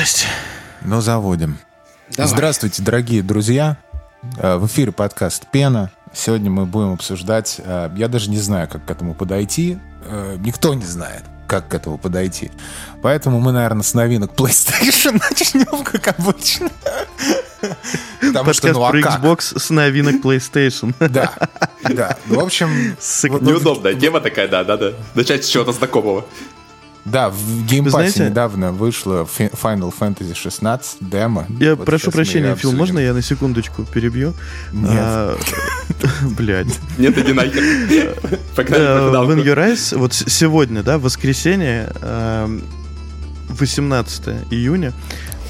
Здрасте. Ну, заводим. Давай. Здравствуйте, дорогие друзья. Э, В эфире подкаст «Пена». Сегодня мы будем обсуждать... э, Я даже не знаю, как к этому подойти. Э, Никто не знает, как к этому подойти. Поэтому мы, наверное, с новинок PlayStation начнем, как обычно. Потому что, Подкаст ну а про как? Xbox с новинок PlayStation. Да, да. Ну, в общем, Неудобная тема такая, да, надо начать с чего-то знакомого. Да, в геймпассе знаете- недавно вышло Fi- Final Fantasy 16 демо. Я Вот прошу прощения, Фил, можно я на секундочку перебью? Нет. А, Блядь. Нет, иди нахер. Погнали Э, по When финалку. You Rise, вот сегодня, да, воскресенье, эм, 18 июня,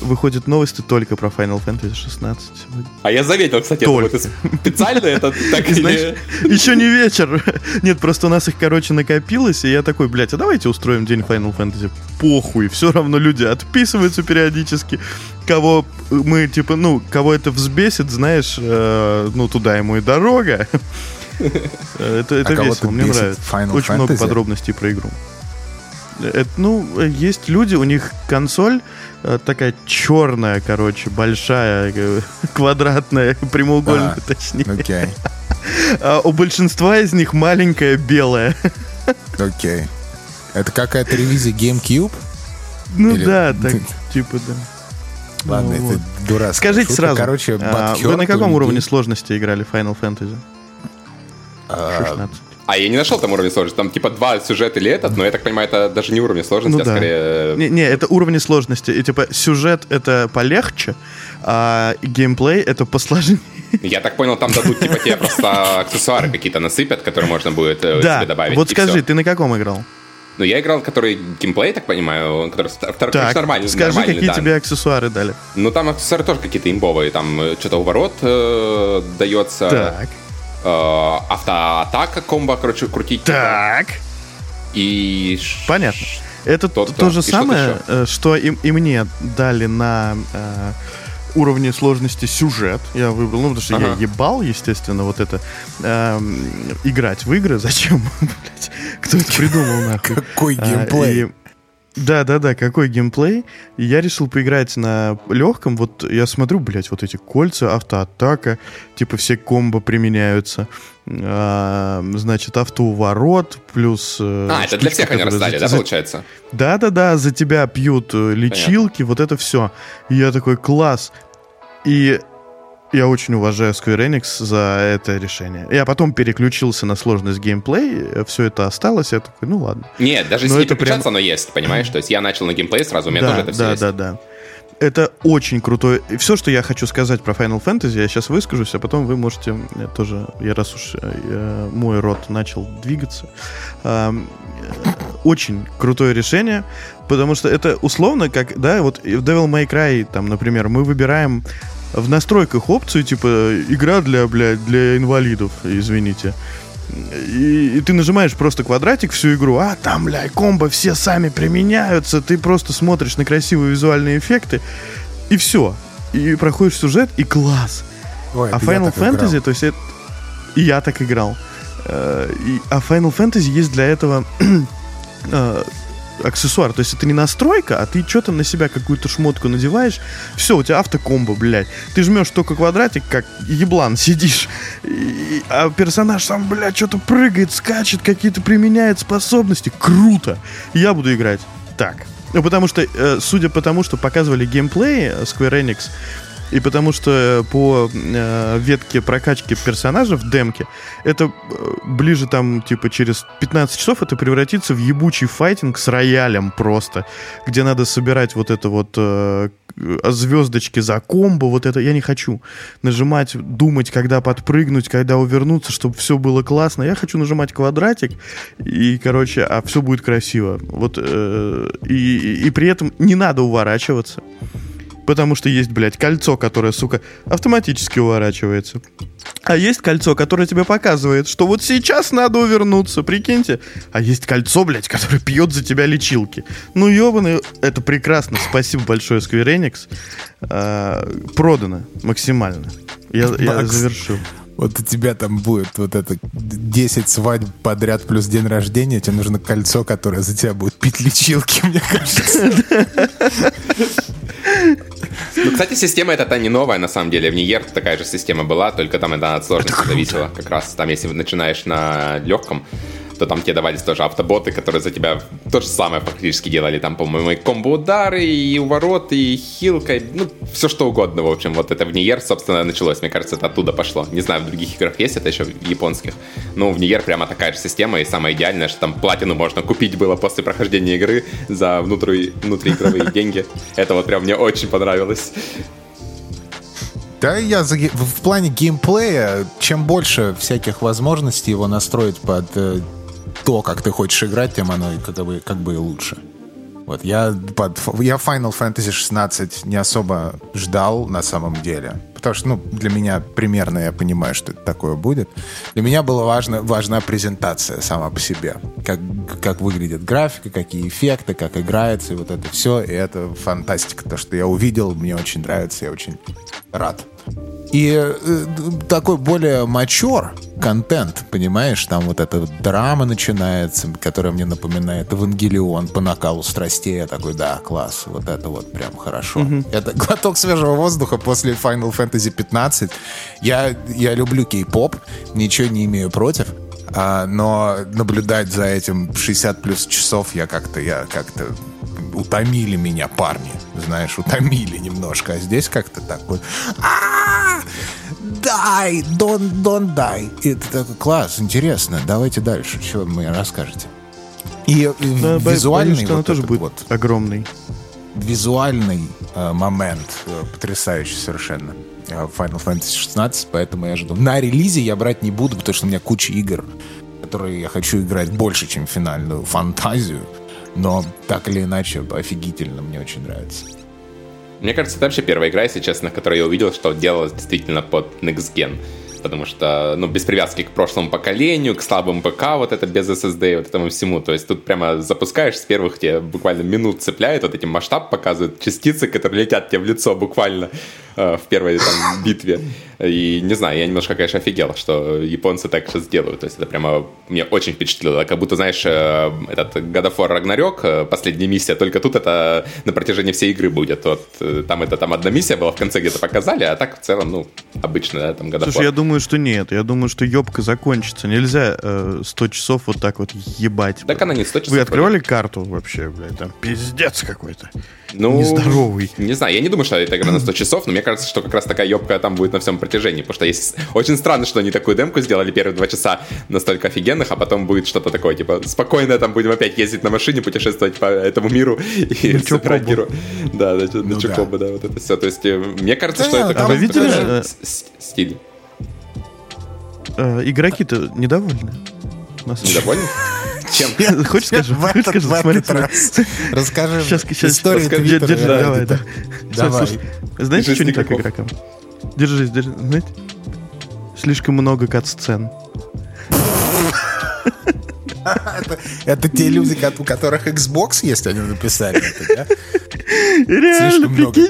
выходят новости только про Final Fantasy 16 сегодня. А я заметил, кстати, это Только. вот специально это так или... еще не вечер. Нет, просто у нас их, короче, накопилось, и я такой, блядь, а давайте устроим день Final Fantasy. Похуй, все равно люди отписываются периодически. Кого мы, типа, ну, кого это взбесит, знаешь, э, ну, туда ему и дорога. Э, Это, это А весело, мне нравится. Final Очень много Fantasy? подробностей про игру. Это, ну, э, есть люди, у них консоль э, такая черная, короче, большая, э, квадратная, прямоугольная, А. точнее. Окей, А у большинства из них маленькая белая. окей. Это какая-то ревизия GameCube? Ну Или- да, так, типа, да. Ладно, Ну это вот. дурацкая Скажите шутка. сразу, Короче, а, вы на каком уровне сложности играли Final Fantasy? А, 16. А я не нашел там уровень сложности. Там типа два сюжета или этот, но я так понимаю, это даже не уровень сложности, Ну а да. скорее... Не, не, это уровни сложности. И типа сюжет это полегче, а геймплей это посложнее. Я так понял, там дадут типа тебе просто аксессуары какие-то насыпят, которые можно будет э, Да, себе добавить. вот скажи, всё. ты на каком играл? Ну, я играл, который геймплей, так понимаю, который Так, нормальный. скажи, нормальный, какие да. тебе аксессуары дали? Ну, там аксессуары тоже какие-то имбовые. Там э, что-то уворот э, дается. Так, э, автоатака, комбо, короче, крутить. так. И... Понятно. Это То- т- да. то же И самое, еще. э, что и, и мне дали на э, уровне сложности сюжет. Я выбрал, ну, потому что я Ага. ебал, естественно, вот это эм, играть в игры. Зачем, блядь? Кто это придумал, нахуй? Какой А, геймплей? и- Да, да, да, какой геймплей. И я решил поиграть на легком. Вот я смотрю, блядь, вот эти кольца, автоатака, типа все комбо применяются. А, значит, автоуворот, плюс... э, А, это для штучка, всех они раздали, за- да, получается? да-да-да, за тебя пьют э, лечилки, вот это все. И я такой, класс. И я очень уважаю Square Enix за это решение. Я потом переключился на сложность геймплей, все это осталось, я такой, ну ладно. Нет, даже если это прям- оно есть, понимаешь? То есть я начал на геймплей сразу, у меня да, тоже это все да, есть. да, да. Это очень крутой. Все, что я хочу сказать про Final Fantasy, я сейчас выскажусь, а потом вы можете э, тоже, я раз уж э, мой рот начал двигаться. Э, Очень крутое решение, потому что это условно как, да, вот в Devil May Cry, там, например, мы выбираем в настройках опцию, типа, игра для, блядь, для инвалидов, извините. И, и ты нажимаешь просто квадратик всю игру, а там, бля, комбо все сами применяются, ты просто смотришь на красивые визуальные эффекты, и все. И проходишь сюжет, и класс. Ой, а Final так играл. Fantasy, то есть это... И я так играл. Э, и- А Final Fantasy есть для этого э, аксессуар. То есть это не настройка, а ты что-то на себя какую-то шмотку надеваешь. Все, у тебя автокомбо, блядь. Ты жмешь только квадратик, как еблан сидишь. И- а персонаж сам, блядь, что-то прыгает, скачет, какие-то применяет способности. Круто! Я буду играть так. Ну, потому что, э, судя по тому, что показывали геймплей э, Square Enix, и потому что э, по э, ветке прокачки персонажа в демке, это э, ближе там, типа, через 15 часов это превратится в ебучий файтинг с роялем просто, где надо собирать вот это вот э, к- звездочки за комбо, вот это я не хочу. Нажимать, думать, когда подпрыгнуть, когда увернуться, чтобы все было классно. Я хочу нажимать квадратик, и, короче, а все будет красиво. Вот, э, и- и при этом не надо уворачиваться. Потому что есть, блядь, кольцо, которое, сука, автоматически уворачивается. А есть кольцо, которое тебе показывает, что вот сейчас надо увернуться, прикиньте. А есть кольцо, блядь, которое пьет за тебя лечилки. Ну, ебаный, это прекрасно. Спасибо большое, Square Enix. А, продано максимально. Я, я Макс. завершил. Вот у тебя там будет вот это 10 свадьб подряд плюс день рождения, тебе нужно кольцо, которое за тебя будет пить лечилки, мне кажется. Ну, кстати, система эта не новая, на самом деле. В Ниер такая же система была, только там это от сложности зависело. Как раз там, если начинаешь на легком, то там тебе давались тоже автоботы, которые за тебя то же самое фактически делали. Там, по-моему, и комбо-удары, и увороты, и хилка, ну, все что угодно, в общем. Вот это в Ниер, собственно, началось. Мне кажется, это оттуда пошло. Не знаю, в других играх есть это еще в японских. Но в Ниер прямо такая же система, и самое идеальное, что там платину можно купить было после прохождения игры за внутри, внутриигровые деньги. Это вот прям мне очень понравилось. Да, я за, в плане геймплея, чем больше всяких возможностей его настроить под э, то, как ты хочешь играть, тем оно как бы, как бы и лучше. Вот я, под, я Final Fantasy 16 не особо ждал на самом деле. Потому что, ну, для меня примерно я понимаю, что это такое будет. Для меня была важна, важна презентация сама по себе. Как, как выглядит графика, какие эффекты, как играется, и вот это все. И это фантастика. То, что я увидел, мне очень нравится, я очень рад. И э, такой более мачор контент, понимаешь, там вот эта драма начинается, которая мне напоминает Евангелион по накалу страстей. Я такой, да, класс, вот это вот прям хорошо. Mm-hmm. Это глоток свежего воздуха после Final Fantasy 15. Я, я люблю кей-поп, ничего не имею против. А, но наблюдать за этим 60 плюс часов я как-то, я как-то утомили меня парни, знаешь, утомили немножко, а здесь как-то так вот дай, don't die. И это такой класс, интересно, давайте дальше, что вы мне расскажете. И да, визуальный боюсь, вот он тоже будет вот, огромный. Визуальный э, момент э, потрясающий совершенно. Э, Final Fantasy 16, поэтому я жду. На релизе я брать не буду, потому что у меня куча игр, которые я хочу играть больше, чем финальную фантазию. Но так или иначе, офигительно, мне очень нравится. Мне кажется, это вообще первая игра, если честно, которую я увидел, что делалась действительно под Next Gen. Потому что, ну, без привязки к прошлому поколению, к слабому ПК, вот это без SSD, вот этому всему. То есть тут прямо запускаешь с первых, тебе буквально минут цепляет, вот этим масштаб показывает, частицы, которые летят тебе в лицо буквально. Э, в первой там битве. И не знаю, я немножко, конечно, офигел, что японцы так сейчас делают. То есть это прямо мне очень впечатлило. Как будто, знаешь, э, этот God of War Ragnarok, э, последняя миссия, только тут это на протяжении всей игры будет. Вот там это там одна миссия была, в конце где-то показали, а так в целом, ну, обычно, да, там God of War. Слушай, я думаю, что нет. Я думаю, что ёбка закончится. Нельзя э, 100 часов вот так вот ебать. Так она не 100 часов. Вы открывали карту вообще, блядь? Там пиздец какой-то. Ну, нездоровый. Не знаю, я не думаю, что это игра на 100 часов, но мне кажется, что как раз такая ёбка там будет на всем протяжении, потому что есть... Очень странно, что они такую демку сделали первые два часа настолько офигенных, а потом будет что-то такое, типа, спокойно там будем опять ездить на машине, путешествовать по этому миру и собирать геру. Да, да, ну, на Чукобу, да. вот это все. То есть, э, мне кажется, что это... Вы видели стиль? Э, игроки-то недовольны. Недовольны? Чем? Хочешь скажу? Хочешь скажу? Смотри, Расскажи сейчас, сейчас, историю Твиттера. Держи, давай, да. Давай. Знаете, что не так игрокам? Держись, держись. Знаете? Слишком много кат-сцен. Это, те люди, у которых Xbox есть, они написали это, да? Реально, много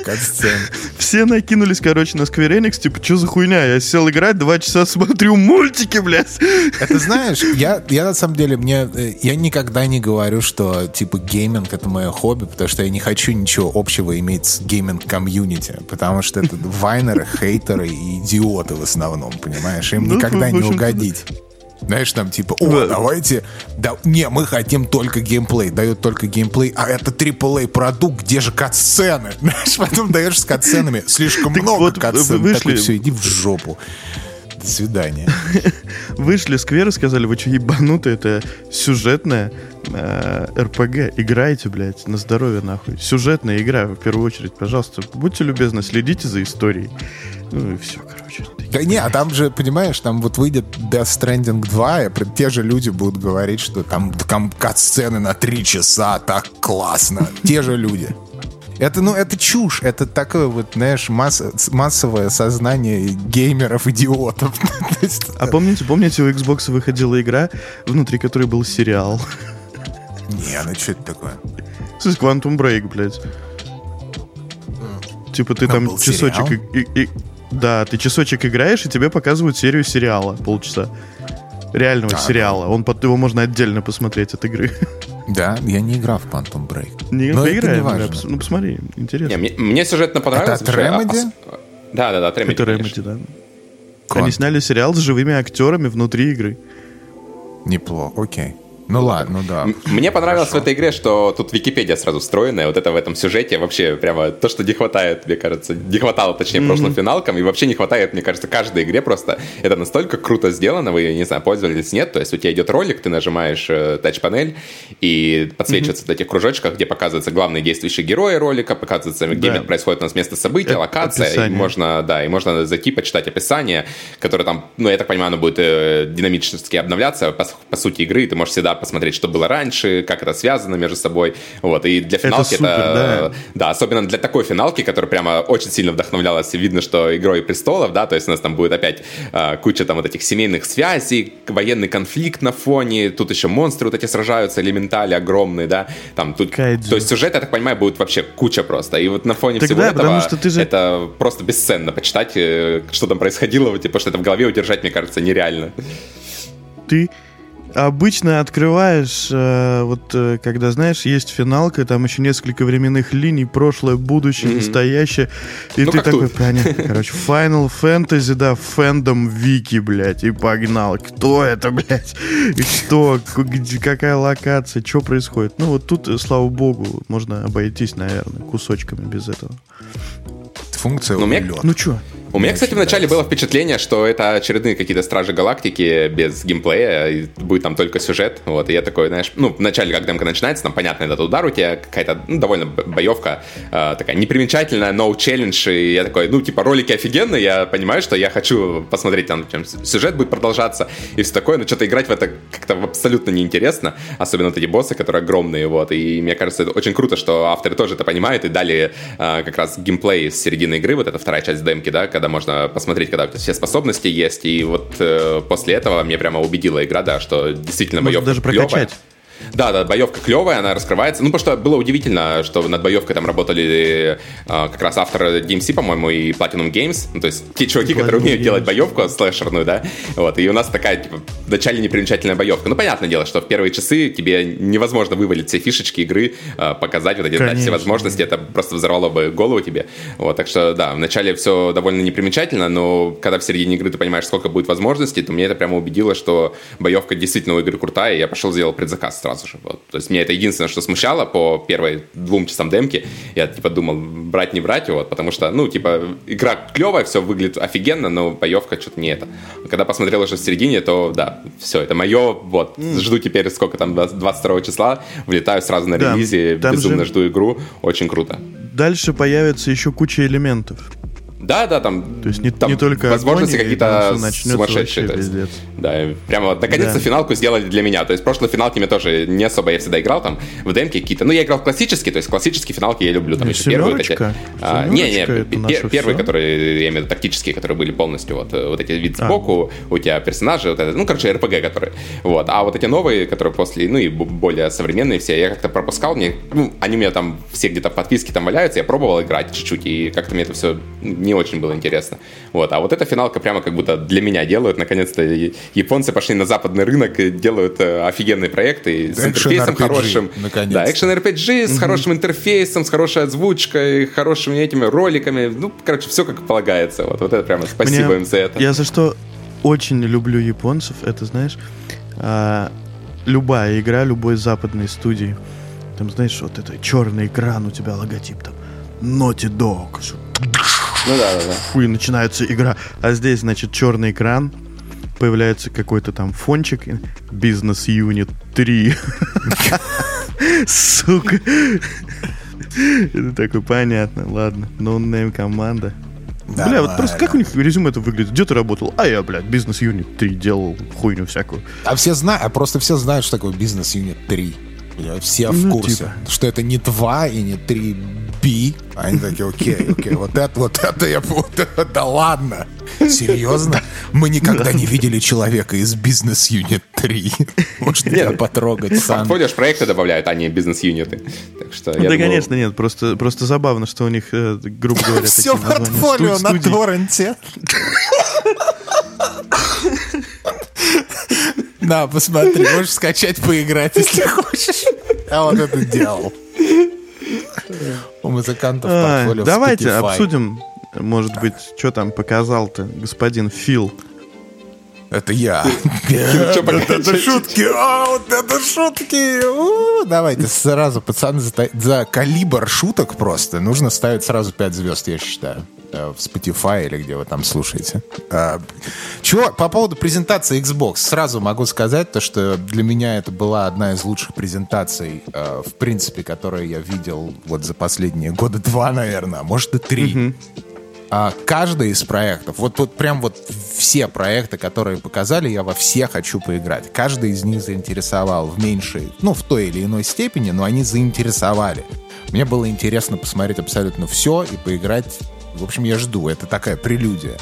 Все накинулись, короче, на Square Enix, типа, что за хуйня? Я сел играть, два часа смотрю мультики, блядь. Это знаешь, я, я на самом деле, мне, э, я никогда не говорю, что, типа, гейминг — это мое хобби, потому что я не хочу ничего общего иметь с гейминг-комьюнити, потому что это whiner ы, хейтеры и идиоты в основном, понимаешь? Им ну, никогда не угодить. Знаешь, там типа, о, давайте, да, не, мы хотим только геймплей, дайте только геймплей, а это AAA продукт, где же катсцены? Знаешь, потом даешь с катсценами, слишком много вот катсцен, вышли... такой, все, иди в жопу. До свидания. Вышли Сквер и сказали, вы что, ебанутые, это сюжетная э, РПГ. Играйте, блядь, на здоровье нахуй. Сюжетная игра, в первую очередь, пожалуйста. Будьте любезны, следите за историей. Ну и все, короче. Да не, а там же, понимаешь, там вот выйдет Death Stranding 2, и те же люди будут говорить, что там, там кат-сцены на три часа, так классно. Те же люди. Это, ну, это чушь. Это такое вот, знаешь, масс, массовое сознание геймеров-идиотов. А помните, помните, у Xbox выходила игра, внутри которой был сериал? Не, ну что это такое? Слушай, Quantum Break, блядь. Типа ты там часочек и, и, да, ты часочек играешь, и тебе показывают серию сериала полчаса. Реального а, сериала. Он, его можно отдельно посмотреть от игры. Да, я не играл в Quantum Break. Не Но это поиграем, не важно. ну посмотри, интересно. Не, мне, мне сюжетно понравилось. Это от что- Remedy? а- Да, да, да, от Remedy, Это. Remedy, да. Кон- Они сняли сериал с живыми актерами внутри игры. Неплохо, окей. Ну ладно, ну да. Мне понравилось в этой игре, что тут Википедия сразу встроенная, вот это в этом сюжете вообще прямо то, что не хватает, мне кажется, не хватало, точнее, прошлым финалкам, и вообще не хватает, мне кажется, каждой игре просто. Это настолько круто сделано, вы, не знаю, пользовались, нет, то есть у тебя идет ролик, ты нажимаешь э, тач-панель, и подсвечивается в этих кружочках, где показываются главные действующие герои ролика, показывается, где Да. происходит у нас место события, Э, локация, и описание. можно, да, и можно зайти, почитать описание, которое там, ну, я так понимаю, оно будет э, динамически обновляться по, по сути игры, ты можешь всегда посмотреть, что было раньше, как это связано между собой, вот, и для финалки это, супер, да. да, особенно для такой финалки, которая прямо очень сильно вдохновлялась, видно, что игрой престолов, да, то есть у нас там будет опять э, куча там вот этих семейных связей, военный конфликт на фоне, тут еще монстры вот эти сражаются, элементали огромные, да, там тут, Кайдзю. то есть сюжет, я так понимаю, будет вообще куча просто, и вот на фоне Так всего этого потому что ты же- это просто бесценно почитать, э, что там происходило, вот, типа, что это в голове удержать, мне кажется, нереально. Ты обычно открываешь, э, вот э, когда, знаешь, есть финалка, там еще несколько временных линий, прошлое, будущее, настоящее, и Ну, ты такой, тут. понятно, короче, Final Fantasy, да, фэндом Вики, блядь, и погнал. Кто это, блядь? И что? Где- какая локация? Что происходит? Ну, вот тут, э, слава богу, можно обойтись, наверное, кусочками без этого. Функция Ну, мне-. Ну, что? У меня, кстати, вначале было впечатление, что это очередные какие-то Стражи Галактики без геймплея, и будет там только сюжет, вот, и я такой, знаешь, ну, вначале, как демка начинается, там, понятно, этот удар у тебя, какая-то, ну, довольно боевка, э, такая непримечательная, no challenge, и я такой, ну, типа, ролики офигенные, я понимаю, что я хочу посмотреть, там, чем сюжет будет продолжаться, и все такое, но что-то играть в это как-то абсолютно неинтересно, особенно вот эти боссы, которые огромные, вот, и мне кажется, это очень круто, что авторы тоже это понимают, и дали э, как раз геймплей с середины игры, вот эта вторая часть демки, да, когда можно посмотреть, когда у тебя все способности есть, и вот э, после этого мне прямо убедила игра, да, что действительно Можно боевка даже клёвая. прокачать. Да, да, боевка клевая, она раскрывается. Ну, потому что было удивительно, что над боевкой там работали э, как раз авторы DMC, по-моему, и Platinum Games. Ну, то есть те чуваки, которые Platinum умеют Games. делать боевку слэшерную, да. Вот, и у нас такая, типа, вначале непримечательная боевка. Ну, понятное дело, что в первые часы тебе невозможно вывалить все фишечки игры, э, показать вот эти дать все возможности. Это просто взорвало бы голову тебе. Вот, так что, да, вначале все довольно непримечательно, но когда в середине игры ты понимаешь, сколько будет возможностей, то мне это прямо убедило, что боевка действительно у игры крутая, и я пошел сделал предзаказ сразу же. Вот. То есть меня это единственное, что смущало по первой двум часам демки. Я типа думал, брать не брать, вот, потому что, ну, типа, игра клевая, все выглядит офигенно, но боевка что-то не это. Когда посмотрел уже в середине, то да, все, это мое, вот, жду теперь сколько там, 20 22 числа, влетаю сразу на Да, релизе, безумно же- жду игру, очень круто. Дальше появится еще куча элементов. Да, да, там, То есть не, там не только возможности какие-то сумасшедшие. то есть. Да, прямо вот наконец-то Да. финалку сделали для меня. То есть прошлые финалки мне тоже не особо я всегда играл там в демке какие-то. Ну, я играл в классические, то есть классические финалки я люблю. Там Ну, еще первые вот эти. А, не, не, Семерочка, это пе- наше первые, всё. которые, я имею в виду, тактические, которые были полностью вот, э, вот эти вид А. сбоку, у тебя персонажи, вот это, ну, короче, РПГ, которые. Вот. А вот эти новые, которые после, ну, и более современные все, я как-то пропускал, мне, ну, они у меня там все где-то в подписке там валяются, я пробовал играть чуть-чуть, и как-то мне это все не очень было интересно. Вот. А вот эта финалка прямо как будто для меня делают, наконец-то японцы пошли на западный рынок и делают э, офигенные проекты с интерфейсом хорошим. Да, экшен RPG с хорошим интерфейсом, с хорошей озвучкой, хорошими этими роликами. Ну, короче, все как полагается. Вот, вот это прямо спасибо им за это. Я за что очень люблю японцев, это знаешь, а, любая игра любой западной студии. Там, знаешь, вот это черный экран, у тебя логотип там. Naughty Dog. Ну да, да, да. Фу, и начинается игра. А здесь, значит, черный экран. Появляется какой-то там фончик. Unit 3. Сука. Это такой, понятно, ладно. Ноунейм команда. Бля, вот просто как у них резюме это выглядит? Где ты работал? А я, блядь, бизнес юнит 3 делал хуйню всякую. А все знают, а просто все знают, что такое бизнес юнит 3. Бля, Все в Ну, курсе, типа. что это не 2 и не 3 B. Они такие, окей, окей, вот это, вот это я... Вот это, да ладно. Серьезно? Мы никогда не видели человека из бизнес юнит 3. Может, меня потрогать, Сан. портфолио ж проекты добавляют, а не бизнес-юниты. Так что Ну, я да, думаю, конечно, нет, просто, просто забавно, что у них, э, грубо говоря, Все портфолио на торренте. На, посмотри, можешь скачать, поиграть, если хочешь. Я вот это делал. У музыкантов А, Давайте Spotify. обсудим, может быть, что там показал-то господин Фил. Это я. Это шутки. А, вот это шутки. Давайте сразу, пацаны, за, калибр шуток просто нужно ставить сразу 5 звезд, я считаю. Э, В Spotify или где вы там слушаете. А, Чего? По поводу презентации Xbox. Сразу могу сказать то, что для меня это была одна из лучших презентаций, э, в принципе, которые я видел вот за последние года два, наверное, а может и три. А каждый из проектов, вот, вот прям вот все проекты, которые показали, я во все хочу поиграть. Каждый из них заинтересовал в меньшей, ну, в той или иной степени, но они заинтересовали. Мне было интересно посмотреть абсолютно все и поиграть. В общем, я жду. Это такая прелюдия.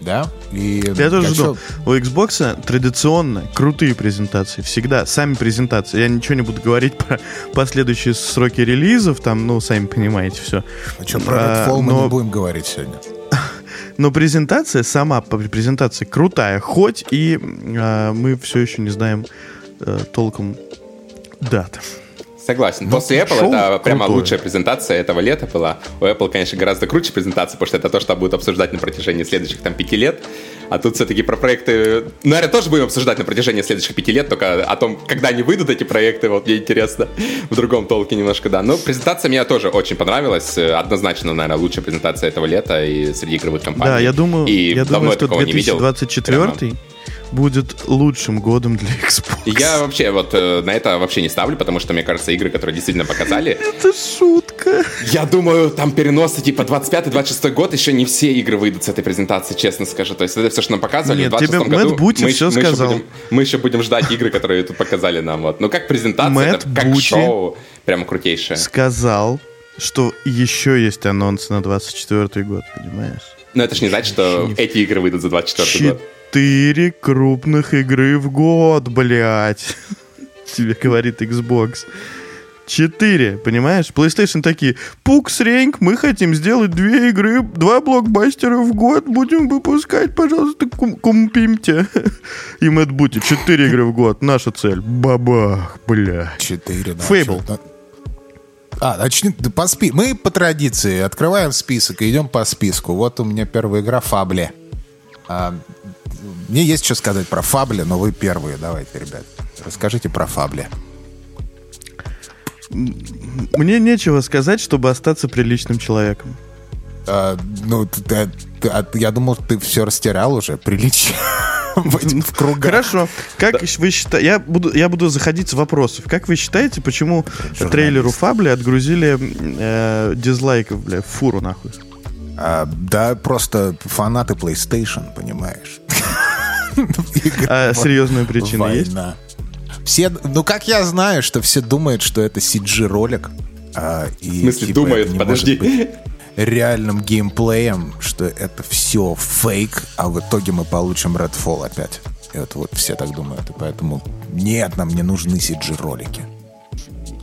Да? И Я тоже всё- жду. У Xbox традиционно крутые презентации. Всегда. Сами презентации. Я ничего не буду говорить про последующие сроки релизов. Там, ну, сами понимаете, все. А что, про А, Redfall мы но- не будем говорить сегодня. Но презентация сама по презентации крутая. Хоть и а, мы все еще не знаем э, толком дат. Согласен. После Apple это прямо крутое. лучшая презентация этого лета была. У Apple, конечно, гораздо круче презентация, потому что это то, что будут обсуждать на протяжении следующих там пяти лет. А тут все-таки про проекты, ну, наверное, тоже будем обсуждать на протяжении следующих пяти лет, только о том, когда они выйдут, эти проекты, вот мне интересно. В другом толке немножко, да. Но презентация мне тоже очень понравилась. Однозначно, наверное, лучшая презентация этого лета и среди игровых компаний. Да, я думаю, и я давно думаю, что такого не видел. 2024 будет лучшим годом для Xbox. Я вообще вот э, на это вообще не ставлю, потому что, мне кажется, игры, которые действительно показали, Это шутка. Я думаю, там переносы типа 25-26 год, еще не все игры выйдут с этой презентации, честно скажу. То есть это все, что нам показывали Нет, в 26 тебе году. Мэтт Бути мы, всё мы еще сказал. будем- мы еще будем ждать игры, которые тут показали нам. Вот. Ну как презентация, Мэтт это как Бути шоу, прямо крутейшее. Сказал, что еще есть анонс на 24 год, понимаешь? Но это ж не значит, что эти игры выйдут за 24 год. Четыре крупных игры в год, блядь. Тебе говорит Xbox. Четыре, понимаешь? PlayStation такие, Пукс Рейнг, мы хотим сделать две игры, два блокбастера в год, будем выпускать, пожалуйста, кум- купимте. И Мэтт Бути, четыре игры в год, наша цель. Бабах, блядь. Четыре, да. Чё-то. А, начни, по спи- Мы по традиции открываем список и идем по списку. Вот у меня первая игра Фабле. А, мне есть что сказать про Фабле, но вы первые. Давайте, ребят. Расскажите про Фабле. Мне нечего сказать, чтобы остаться приличным человеком. А, ну, ты- ты- а, я думал, ты все растерял уже. Приличие. В кругах. Хорошо. Как вы считаете? Я буду, я буду заходить с вопросов. Как вы считаете, почему трейлеру Фабли отгрузили э, дизлайков, бля, фуру нахуй? А, да, просто фанаты PlayStation, понимаешь. А серьезная причина есть? Все, ну как я знаю, что все думают, что это CG ролик. а, и, В смысле, типа, думают, это не подожди. может быть реальным геймплеем, что это все фейк, а в итоге мы получим Redfall опять. И вот, вот все так думают, и поэтому нет, нам не нужны CG-ролики.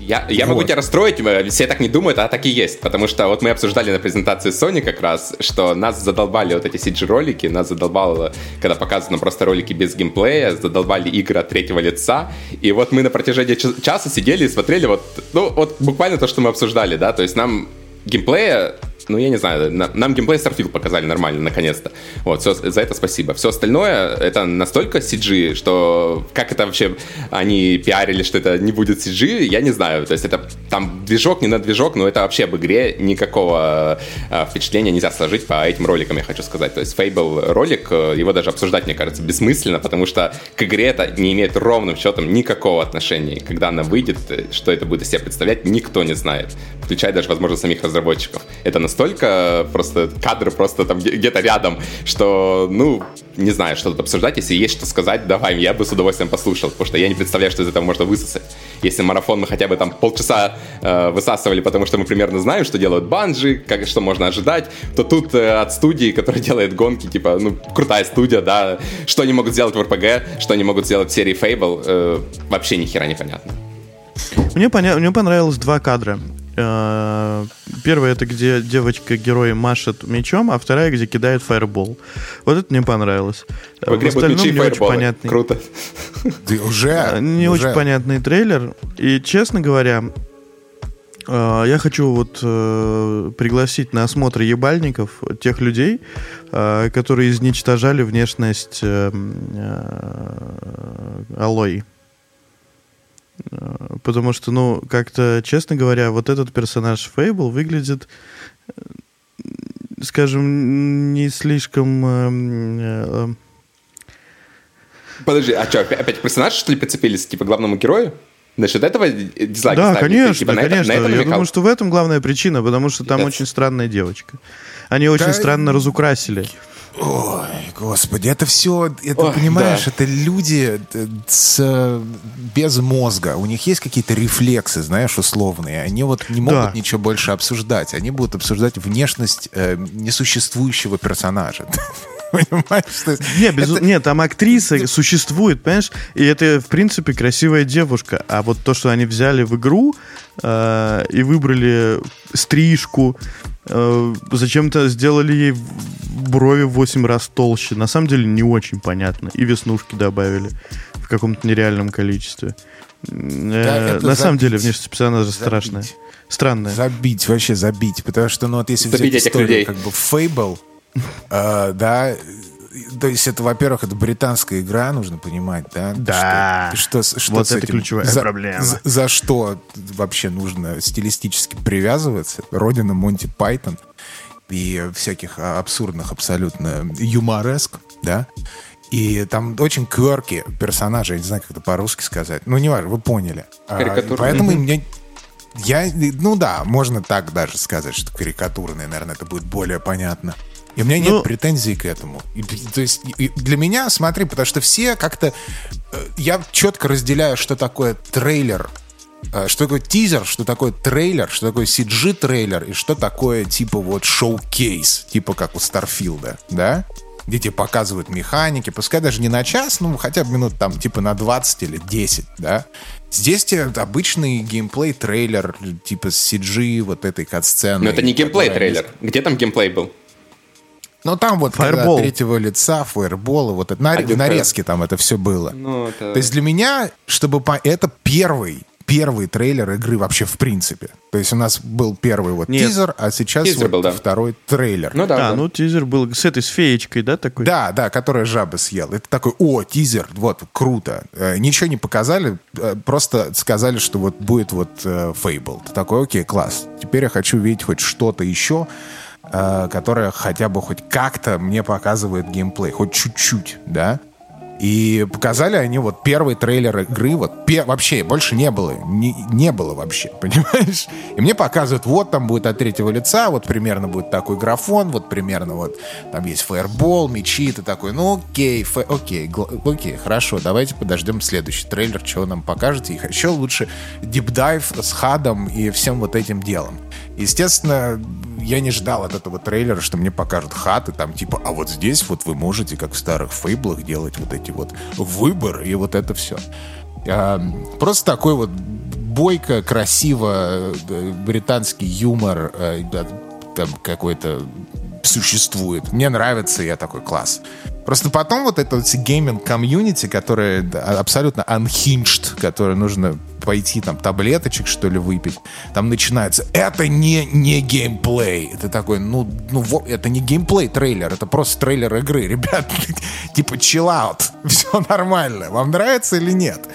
Я, я могу Вот. тебя расстроить, все так не думают, а так и есть. Потому что вот мы обсуждали на презентации Sony как раз, что нас задолбали вот эти CG-ролики, нас задолбало, когда показаны просто ролики без геймплея, задолбали игры от третьего лица. И вот мы на протяжении ча- часа сидели и смотрели вот, ну, вот буквально то, что мы обсуждали, да, то есть нам геймплея ну, я не знаю, на- нам геймплей Starfield показали нормально, наконец-то. Вот, всё, за это спасибо. Все остальное, это настолько CG, что как это вообще они пиарили, что это не будет CG, я не знаю. То есть это там движок, не на движок, но это вообще об игре никакого э, впечатления нельзя сложить по этим роликам, я хочу сказать. То есть Fable ролик, э, его даже обсуждать, мне кажется, бессмысленно, потому что к игре это не имеет ровным счетом никакого отношения. Когда она выйдет, э, что это будет из себя представлять, никто не знает. Включая даже, возможно, самих разработчиков. Это настолько просто кадры просто там где- где-то рядом, что, ну, не знаю, что тут обсуждать. Если есть что сказать, давай, я бы с удовольствием послушал, потому что я не представляю, что из этого можно высосать. Если марафон мы хотя бы там полчаса э, высасывали, потому что мы примерно знаем, что делают банжи, как, что можно ожидать, то тут э, от студии, которая делает гонки, типа, ну, крутая студия, да, что они могут сделать в RPG, что они могут сделать в серии Fable, э, вообще ни хера непонятно. Мне, поня... Мне понравилось два кадра. Э, первая это где девочка-герой машет мечом, а вторая где кидает фаербол. Вот это мне понравилось. В игре будут мечи и не очень понятный. Круто. Ты уже... Э, Не уже. очень понятный трейлер. И, честно говоря, э, я хочу вот э, пригласить на осмотр ебальников тех людей, э, которые изничтожали внешность э, э, Алои. Потому что, ну, как-то, честно говоря, вот этот персонаж Фейбл выглядит, скажем, не слишком... э, э, Подожди, а что, опять, опять персонаж, что ли, прицепились, типа, главному герою? Насчет этого дизлайк Да, ставили? Ты, конечно, типа, на это- конечно. на это Я думаю, что в этом главная причина, потому что там Yes. очень странная девочка. Они очень Да, странно разукрасили. Ой, господи, это все, это, Ой, понимаешь, да. это люди э, с, э, без мозга. У них есть какие-то рефлексы, знаешь, условные. Они вот не могут Да. ничего больше обсуждать. Они будут обсуждать внешность э, несуществующего персонажа. Понимаешь? То есть Не, без- это- Нет, там актриса существует, понимаешь? И это, в принципе, красивая девушка. А вот то, что они взяли в игру э, и выбрали стрижку, э, зачем-то сделали ей брови в 8 раз толще. На самом деле не очень понятно. И веснушки добавили в каком-то нереальном количестве. Э, это на самом деле забить. внешность персонажа Забить. страшная. Странная. Забить, вообще забить. Потому что, ну вот если Забить взять историю, людей. как бы Fable, э, да, то есть это, во-первых, это британская игра, нужно понимать, да? Да. Что, что, что Вот с это этим- ключевая за, проблема. За, за что вообще нужно стилистически привязываться? Родина Монти Пайтон и всяких а, абсурдных абсолютно юмореск, да? И там очень кверки персонажи, я не знаю, как это по-русски сказать. Ну, не важно, вы поняли. А, Карикатурные. поэтому мне я, ну да, можно так даже сказать, что карикатурные, наверное, это будет более понятно. И у меня нет Ну- претензий к этому. И, то есть и- для меня, смотри, потому что все как-то... э, Я четко разделяю, что такое трейлер, э, что такое тизер, что такое трейлер, что такое CG-трейлер и что такое типа вот шоу-кейс, типа как у Старфилда, да? Где тебе показывают механики, пускай даже не на час, ну хотя бы минут там типа на 20 или 10, да? Здесь тебе обычный геймплей трейлер, типа с CG, вот этой кат-сцены. Но это не геймплей которая трейлер. Где там геймплей был? Ну, там вот когда третьего лица, фаербол, вот это, на, в нарезке там это все было. Ну, это... То есть для меня, чтобы по... это первый, первый трейлер игры вообще в принципе. То есть у нас был первый вот Нет. тизер, а сейчас Тизер вот был, да. второй трейлер. Ну да, А, да. ну тизер был с этой, с феечкой, да, такой? Да, да, которая жаба съел. Это такой, о, тизер, вот, круто. Э, ничего не показали, э, просто сказали, что вот будет вот э, Fable. Ты такой, окей, класс. Теперь я хочу видеть хоть что-то еще, э, которое хотя бы хоть как-то мне показывает геймплей, хоть чуть-чуть, да. И показали они вот первый трейлер игры, вот пе- вообще больше не было, не, не было вообще, понимаешь? И мне показывают, вот там будет от третьего лица, вот примерно будет такой графон, вот примерно вот там есть фаербол, мечи, ты такой, ну окей, фэ- окей, гла- окей, хорошо, давайте подождем следующий трейлер, вы нам покажете, и еще лучше дипдайв с хадом и всем вот этим делом. Естественно, я не ждал от этого трейлера, что мне покажут хаты, там типа, а вот здесь вот вы можете, как в старых фейблах, делать вот эти вот выборы и вот это все. просто такой вот бойко, красиво, э, британский юмор, э, там какой-то существует. Мне нравится, я такой класс. Просто потом вот это вот гейминг-комьюнити, которое да, абсолютно unhinged, которое нужно пойти там таблеточек, что ли, выпить, там начинается, это не, не геймплей. Это такой, ну, ну, это не геймплей трейлер, это просто трейлер игры. Ребят, типа, chill out, все нормально. Вам нравится или нет?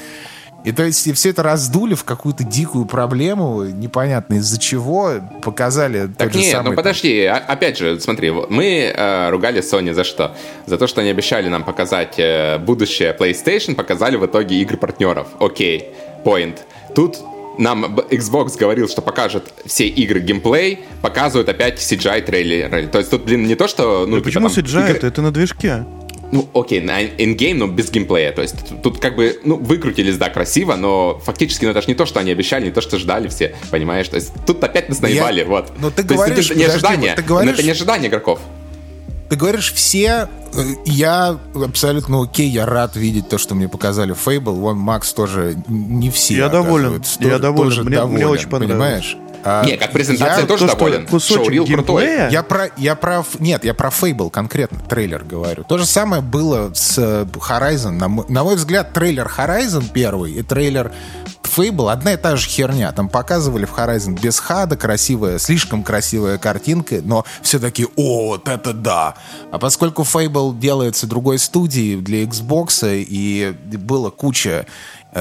И то есть и все это раздули в какую-то дикую проблему, непонятно из-за чего, показали Так же нет, самый... ну подожди, а- опять же, смотри, мы э, ругали Sony за что? За то, что они обещали нам показать э, будущее PlayStation, показали в итоге игры партнеров. Окей, point. Тут нам Xbox говорил, что покажет все игры геймплей, показывают опять CGI трейлеры. То есть тут, блин, не то, что... Ну, Ну, типа, почему там CGI? Это, это на движке. Ну, окей, на ингейм, но без геймплея. То есть тут, тут как бы, ну, выкрутились, да, красиво, но фактически, ну, это же не то, что они обещали, не то, что ждали все, понимаешь? То есть тут опять нас наебали, Я- вот. Ну, ты То есть говоришь, это не подожди, ожидание, вот ты но говоришь- это не ожидание игроков. Ты говоришь, все, э, я абсолютно окей, я рад видеть то, что мне показали Fable, вон Макс тоже не все Я доволен, оказывается, я тоже- доволен, тоже мне- мне доволен, очень понравилось. Понимаешь? А, не, как презентация я тоже то, доволен. Шоурил крутой. Я про, я про... Нет, я про Fable конкретно трейлер говорю. То же самое было с э, Horizon. На мой, на мой взгляд, трейлер Horizon первый и трейлер Fable одна и та же херня. Там показывали в Horizon без хада, красивая, слишком красивая картинка, но все таки о, вот это да. А поскольку Fable делается другой студией для Xbox, и было куча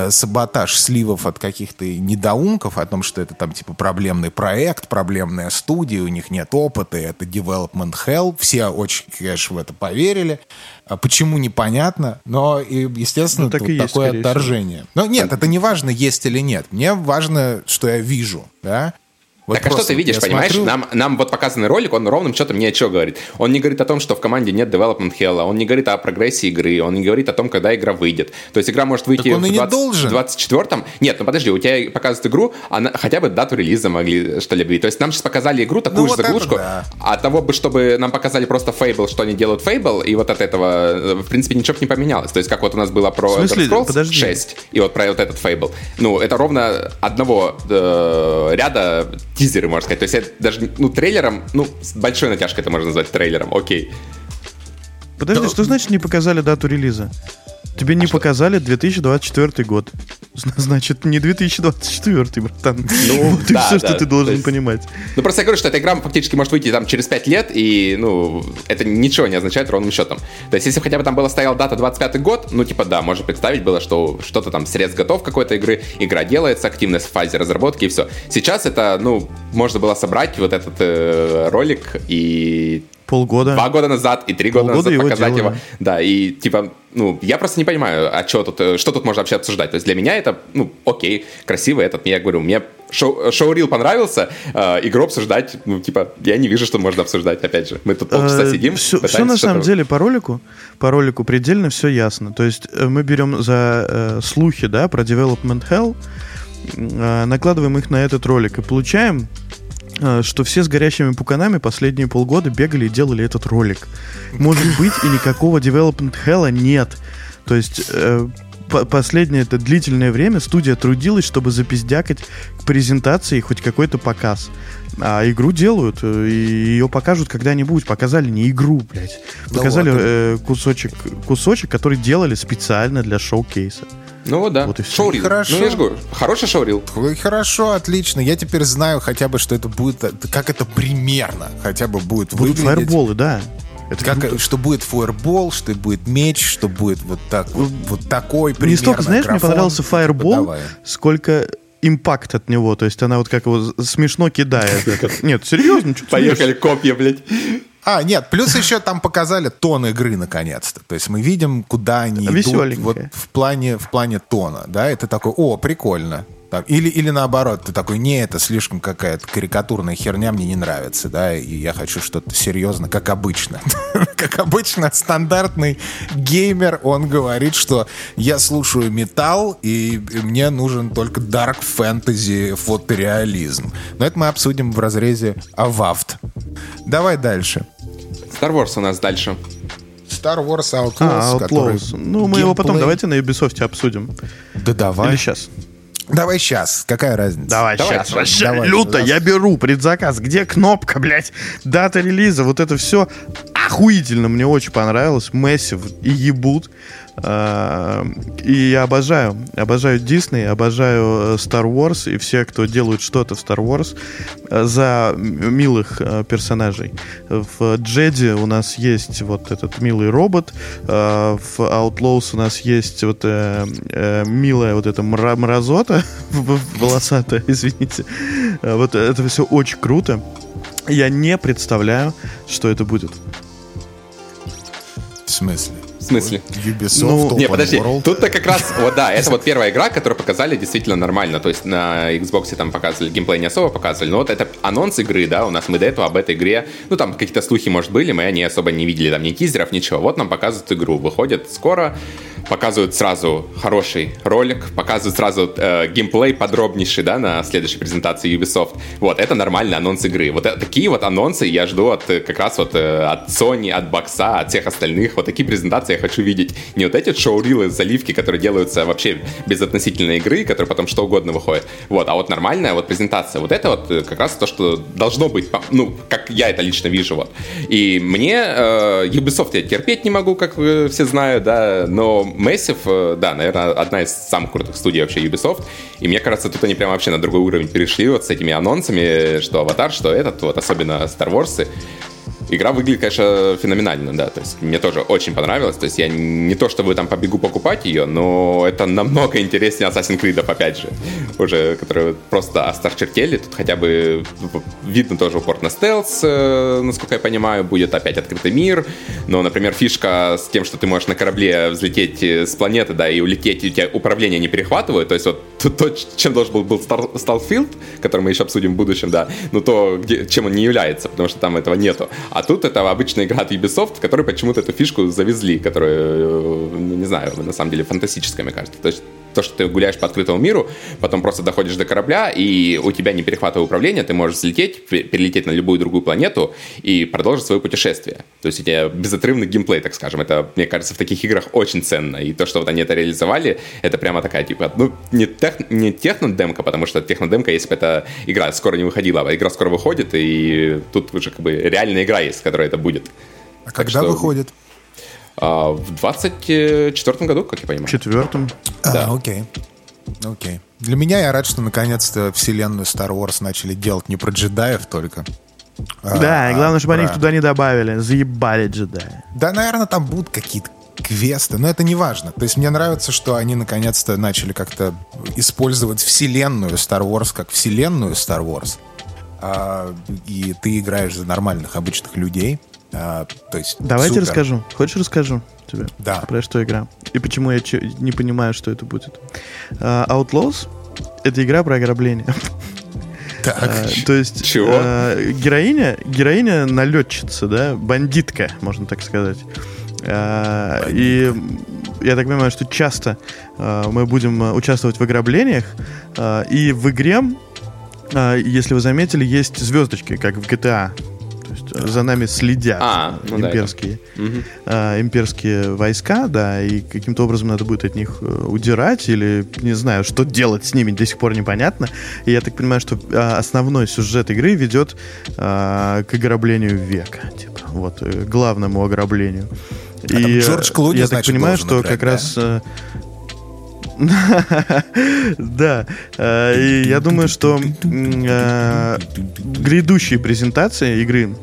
саботаж сливов от каких-то недоумков о том, что это там типа проблемный проект, проблемная студия, у них нет опыта, это development hell. Все очень, конечно, в это поверили. А почему непонятно, но, естественно, ну, так вот и такое есть, отторжение. Но нет, это не важно, есть или нет. Мне важно, что я вижу, да. Вот так а что ты видишь, понимаешь? Смотрю... Нам, нам вот показанный ролик, он ровным счетом ни о чем говорит. Он не говорит о том, что в команде нет development hell, он не говорит о прогрессе игры, он не говорит о том, когда игра выйдет. То есть игра может выйти в 20, 24-м. Нет, ну подожди, у тебя показывают игру, она, хотя бы дату релиза могли что ли То есть нам сейчас показали игру, такую ну, же вот заглушку, да. а того бы, чтобы нам показали просто Fable, что они делают Fable, и вот от этого, э, в принципе, ничего не поменялось. То есть как вот у нас было про смысле? Elder Scrolls подожди. 6, и вот про вот этот Fable. Ну, это ровно одного э, ряда тизеры, можно сказать. То есть это даже, ну, трейлером, ну, с большой натяжкой это можно назвать трейлером, окей. Подожди, Но... что значит не показали дату релиза? Тебе не а показали 2024 год. Значит, не 2024, братан. Ну, вот да, и все, да. что ты должен есть, понимать. Ну, просто я говорю, что эта игра фактически может выйти там через 5 лет, и, ну, это ничего не означает ровным счетом. То есть, если хотя бы там было стояла дата 25 год, ну, типа, да, можно представить было, что что-то там средств готов какой-то игры, игра делается, активность в фазе разработки, и все. Сейчас это, ну, можно было собрать вот этот э, ролик и полгода. Два года назад и три года Полгода назад его показать делали. его. Да, и типа, ну, я просто не понимаю, а что тут, э, что тут можно вообще обсуждать. То есть для меня это, ну, окей, красиво этот, я говорю, мне шоу, шоурил понравился, э, игру обсуждать, ну, типа, я не вижу, что можно обсуждать, опять же. Мы тут полчаса э, сидим. Все, все на самом деле по ролику, по ролику предельно все ясно. То есть э, мы берем за э, слухи, да, про Development Hell, накладываем их на этот ролик и получаем что все с горящими пуканами последние полгода бегали и делали этот ролик. Может быть, и никакого development hell нет. То есть э, последнее это длительное время студия трудилась, чтобы запиздякать к презентации хоть какой-то показ. А игру делают, э, и ее покажут когда-нибудь. Показали не игру, блядь. Показали э, кусочек, кусочек, который делали специально для шоу-кейса. Ну вот да. Вот и Шоурил. Хорошо. Ну, я же говорю, хороший шоурил. Хорошо, отлично. Я теперь знаю хотя бы, что это будет, как это примерно хотя бы будет Будут выглядеть. фаерболы, да. Это как, круто. что будет фаербол, что будет меч, что будет вот так вот, вот такой примерно Не столько, знаешь, графон, мне понравился фаербол, сколько импакт от него. То есть она вот как его смешно кидает. Нет, серьезно? Поехали, копья, блядь. А, нет, плюс еще там показали тон игры наконец-то. То есть мы видим, куда они идут вот в плане, в плане тона. Да, это такой, о, прикольно. Так, или, или наоборот, ты такой, не, это слишком какая-то карикатурная херня, мне не нравится, да, и я хочу что-то серьезное, как обычно. как обычно, стандартный геймер, он говорит, что я слушаю металл, и мне нужен только dark fantasy фотореализм. Но это мы обсудим в разрезе Авафт. Давай дальше. Star Wars у нас дальше. Star Wars Outlaws. А, Outlaws. Который... Ну, мы его потом давайте на Ubisoft обсудим. Да давай. Или сейчас. Давай сейчас. Какая разница? Давай, Давай сейчас. Вообще Давай, люто, я беру предзаказ. Где кнопка, блядь? Дата релиза, вот это все охуительно. Мне очень понравилось. Массив и ебут. А, и я обожаю, обожаю Дисней, обожаю э, Star Wars и все, кто делают что-то в Star Wars э, за милых э, персонажей. В Джеди у нас есть вот этот милый робот, в Outlaws у нас есть вот милая вот эта мразота волосатая, извините. Вот это все очень круто. Я не представляю, что это будет. В смысле? В смысле? Ubisoft ну, не, подожди, тут-то как раз, вот да, это вот первая игра, которую показали действительно нормально, то есть на Xbox там показывали, геймплей не особо показывали, но вот это анонс игры, да, у нас мы до этого об этой игре, ну там какие-то слухи, может, были, мы они особо не видели, там ни тизеров, ничего, вот нам показывают игру, выходит скоро, показывают сразу хороший ролик, показывают сразу э, геймплей подробнейший, да, на следующей презентации Ubisoft. Вот, это нормальный анонс игры. Вот э, такие вот анонсы я жду от э, как раз вот э, от Sony, от Бокса, от всех остальных. Вот такие презентации я хочу видеть. Не вот эти шоурилы, заливки, которые делаются вообще без относительной игры, которые потом что угодно выходят. Вот, а вот нормальная вот презентация. Вот это вот как раз то, что должно быть, ну, как я это лично вижу, вот. И мне э, Ubisoft я терпеть не могу, как все знают, да, но Massive, э, да, наверное, одна из самых крутых студий вообще Ubisoft, и мне кажется, тут они прям вообще на другой уровень перешли вот с этими анонсами, что Аватар, что этот, вот особенно Star Wars, Игра выглядит, конечно, феноменально, да. То есть мне тоже очень понравилось. То есть я не то чтобы там побегу покупать ее, но это намного интереснее Assassin's Creed, опять же. Уже, которые просто остарчертели. Тут хотя бы видно тоже упор на стелс, э, насколько я понимаю, будет опять открытый мир. Но, например, фишка с тем, что ты можешь на корабле взлететь с планеты, да, и улететь, и у тебя управление не перехватывает. То есть вот то, чем должен был, был Starfield, который мы еще обсудим в будущем, да, но то, где, чем он не является, потому что там этого нету. А тут это обычная игра от Ubisoft, в которой почему-то эту фишку завезли, которая, э, не знаю, на самом деле фантастическая, мне кажется. То есть то, что ты гуляешь по открытому миру, потом просто доходишь до корабля, и у тебя не перехватывая управление, ты можешь взлететь, перелететь на любую другую планету и продолжить свое путешествие. То есть у тебя безотрывный геймплей, так скажем. Это, мне кажется, в таких играх очень ценно. И то, что вот они это реализовали, это прямо такая, типа, ну, не, тех, не технодемка, потому что технодемка, если бы эта игра скоро не выходила, а игра скоро выходит, и тут уже как бы реальная игра есть, которая это будет. А когда что... выходит? А, в 24 году, как я понимаю. В четвертом. Да. А, окей. Окей. Для меня я рад, что наконец-то вселенную Star Wars начали делать не про джедаев только. Да, а, и главное, чтобы про... они их туда не добавили. Заебали джедаи. Да, наверное, там будут какие-то квесты, но это не важно. То есть мне нравится, что они наконец-то начали как-то использовать вселенную Star Wars как вселенную Star Wars. А, и ты играешь за нормальных, обычных людей. А, то есть Давайте супер. расскажу. Хочешь расскажу тебе? Да. Про что игра? И почему я не понимаю, что это будет. Uh, Outlaws — это игра про ограбление. Так. Uh, то есть Чего? Uh, героиня, героиня налетчица, да, бандитка, можно так сказать. Uh, и я так понимаю, что часто uh, мы будем участвовать в ограблениях, uh, и в игре, uh, если вы заметили, есть звездочки, как в GTA за нами следят а, ну имперские, да, а, имперские войска, да, и каким-то образом надо будет от них э, удирать или, не знаю, что делать с ними, до сих пор непонятно. И я так понимаю, что основной сюжет игры ведет а, к ограблению века, типа, вот, э, главному ограблению. А и Джордж Клуни, я так понимаю, что играть, как да? раз да. И я думаю, что грядущие презентации игры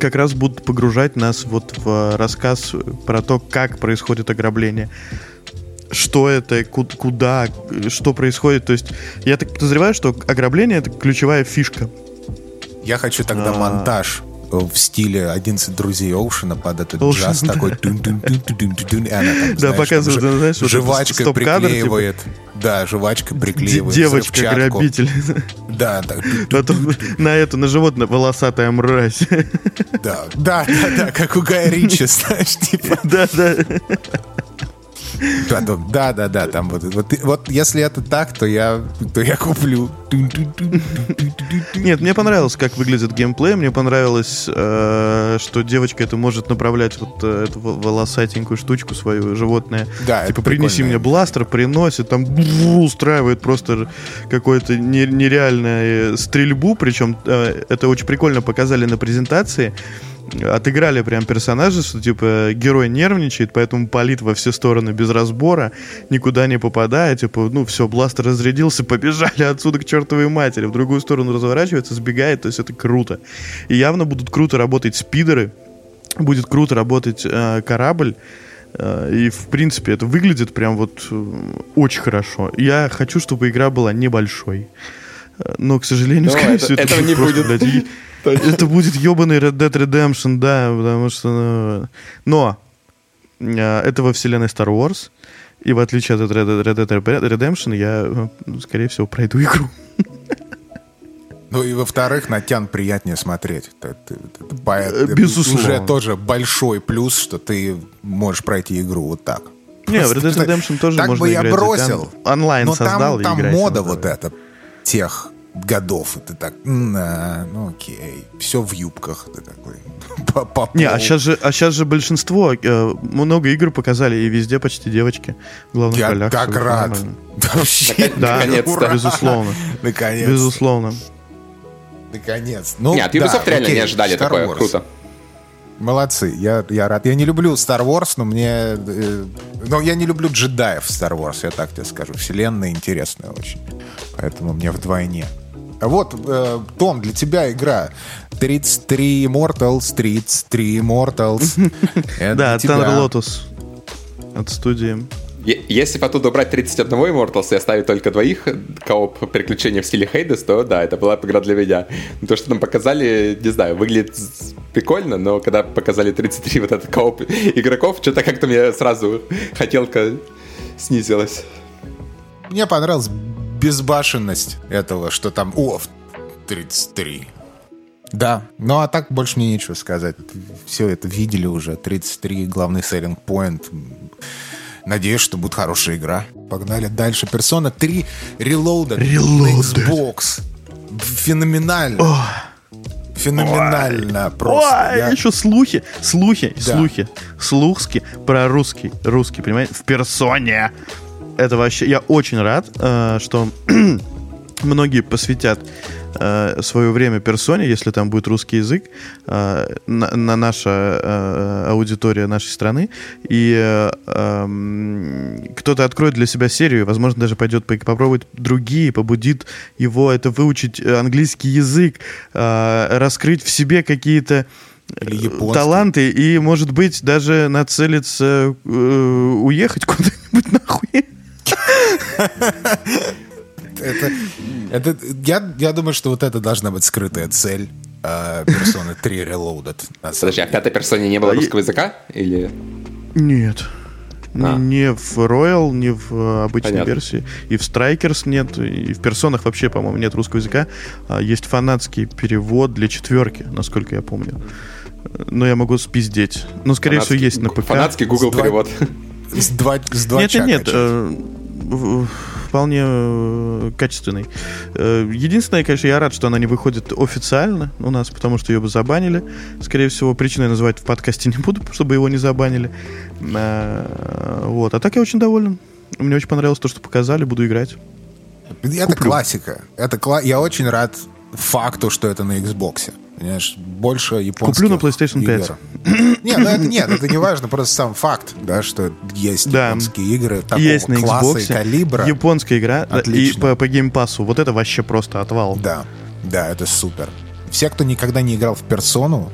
как раз будут погружать нас вот в рассказ про то, как происходит ограбление что это, куда, что происходит. То есть я так подозреваю, что ограбление это ключевая фишка. Я хочу тогда а... монтаж в стиле 11 друзей Оушена под этот Ocean, джаз да. такой тун тун тун тун тун тун и она там, да, показывает, там, знаешь, жвачкой вот приклеивает. Типа. Да, жвачка приклеивает Девочка-грабитель. Да, так. Потом на эту, на животное волосатая мразь. Да, да, да, да, как у Гая Ричи, знаешь, типа. Да, да. Да, да, да, там вот, вот, вот если это так, то я, то я куплю. Нет, мне понравилось, как выглядит геймплей, мне понравилось, э, что девочка это может направлять вот э, эту волосатенькую штучку свою животное. Да, типа принеси мне бластер, приносит, там устраивает просто какую-то нереальную стрельбу, причем э, это очень прикольно показали на презентации отыграли прям персонажа, что типа герой нервничает, поэтому палит во все стороны без разбора, никуда не попадая, типа, ну все, бластер разрядился, побежали отсюда к чертовой матери, в другую сторону разворачивается, сбегает, то есть это круто. И явно будут круто работать спидеры, будет круто работать э, корабль, э, и, в принципе, это выглядит прям вот э, очень хорошо. Я хочу, чтобы игра была небольшой. Э, но, к сожалению, Но скорее это, всего, это, это не будет. Блядь, это будет ебаный Red Dead Redemption, да, потому что... Ну, но э, это во вселенной Star Wars, и в отличие от Red Dead Redemption, я, ну, скорее всего, пройду игру. Ну и во-вторых, на Тян приятнее смотреть. Это, это, это, это Безусловно. уже тоже большой плюс, что ты можешь пройти игру вот так. Не, в Red Dead Redemption тоже так можно бы я бросил. Онлайн Но создал там, и там мода вот эта тех годов. И ты так, «М, а, ну окей, все в юбках. Ты такой. по- по Не, а сейчас же, а сейчас же большинство, э, много игр показали, и везде почти девочки в главных Я ролях. так рад. нормально. Вообще, Да, Наконец-то. ура. безусловно. Наконец. Безусловно. Наконец. Ну, Не, от Ubisoft да, реально окей, не ожидали Star такое. Wars. Круто. Молодцы, я, я рад. Я не люблю Star Wars, но мне... э, но я не люблю джедаев в Star Wars, я так тебе скажу. Вселенная интересная очень. Поэтому мне вдвойне. Вот, э, Том, для тебя игра 33 Immortals, 33 Immortals. Да. Thunder Lotus от студии. Если бы оттуда убрать 31 Immortals и оставить только двоих кооп приключения в стиле Хейдес, то да, это была бы игра для меня. Но то, что там показали, не знаю, выглядит прикольно, но когда показали 33 вот этот кооп игроков, что-то как-то мне сразу хотелка снизилась. Мне понравилась безбашенность этого, что там... О, в 33. Да, ну а так больше мне нечего сказать. Все это видели уже. 33 главный селлинг point. Надеюсь, что будет хорошая игра. Погнали дальше. Persona 3 Reloaded. Reloaded. Xbox. Феноменально. Феноменально просто. Ой, Я- еще слухи, слухи, Да. слухи, слухски про русский, русский, понимаете, в персоне. Это вообще, я очень рад, э, что многие посвятят э, свое время персоне, если там будет русский язык, э, на, на наша э, аудитория нашей страны, и э, эм, кто-то откроет для себя серию, возможно, даже пойдет по- попробовать другие, побудит его это выучить английский язык, э, раскрыть в себе какие-то таланты и, может быть, даже нацелиться э, уехать куда-нибудь нахуй. Это, это, я, я думаю, что вот это должна быть скрытая цель э, Persona 3 Reloaded. Подожди, а в пятой персоне не было А, русского языка? Или... Нет. А. Не в Royal, не в э, обычной Понятно. версии. И в Strikers нет, и в персонах вообще, по-моему, нет русского языка. А, Есть фанатский перевод для четверки, насколько я помню. Но я могу спиздеть. Но, скорее всего, Фанатский- есть на ПК. Фанатский Google С два- перевод. С два, с два Нет, нет, нет. Вполне э, качественный. Э, Единственное, конечно, я рад, что она не выходит официально у нас, потому что ее бы забанили. Скорее всего, причиной называть в подкасте не буду, чтобы его не забанили. Э, Вот. А так я очень доволен. Мне очень понравилось то, что показали, буду играть. Это Куплю. классика. Это кла- Я очень рад факту, что это на Xbox. Понимаешь, больше японских Куплю на PlayStation 5. игр. Нет, ну это, нет, это не важно, просто сам факт, да, что есть Да. японские игры такого Есть на класса и Xbox калибра. японская игра и Отлично. по, по геймпасу. Вот это вообще просто отвал. Да, да, это супер. Все, кто никогда не играл в персону,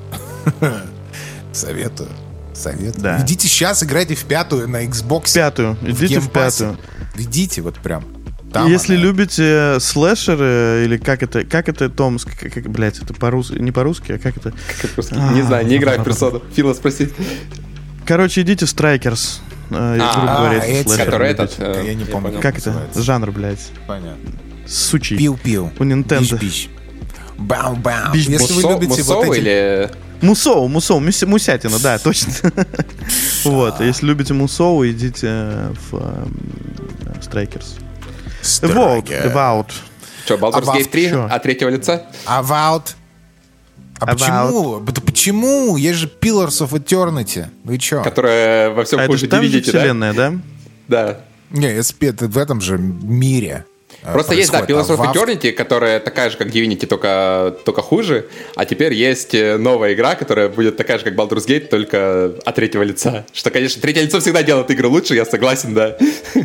советую. Советую. Да. Идите сейчас, играйте в пятую на Xbox. Пятую. Идите в Game Pass е. пятую. Идите вот прям. Там Если она. любите слэшеры, или как это, как это, Том, как, как, блядь, это по-русски, не по-русски, а как это? Как русский? Не знаю, не играю в персону. Фила спросить. Короче, идите в Strikers, э, А, грубо а, эти, Который этот... э, Я не помню. Как это? Жанр, блядь. Понятно. Сучий. Пиу-пиу. У Nintendo. Бич- Если вы любите вот эти... или... Мусоу, Мусоу, муся- Мусятина, да, точно. Вот, если любите Мусоу, идите в эм, Страйкер. Evout. Что, Baldur's А Gate 3 чё? от третьего лица? About. А About. почему? Да почему? Есть же Pillars of Eternity. Вы чё? Которая во всем А это хуже же там же Divinity, да? вселенная, да? Да. Не, это это в этом же мире. э, Просто есть, да. Pillars of А Eternity, которая такая же, как Divinity, только, только хуже. А теперь есть э, новая игра, которая будет такая же, как Baldur's Gate, только от третьего лица. Что, конечно, третье лицо всегда делает игры лучше, я согласен, да.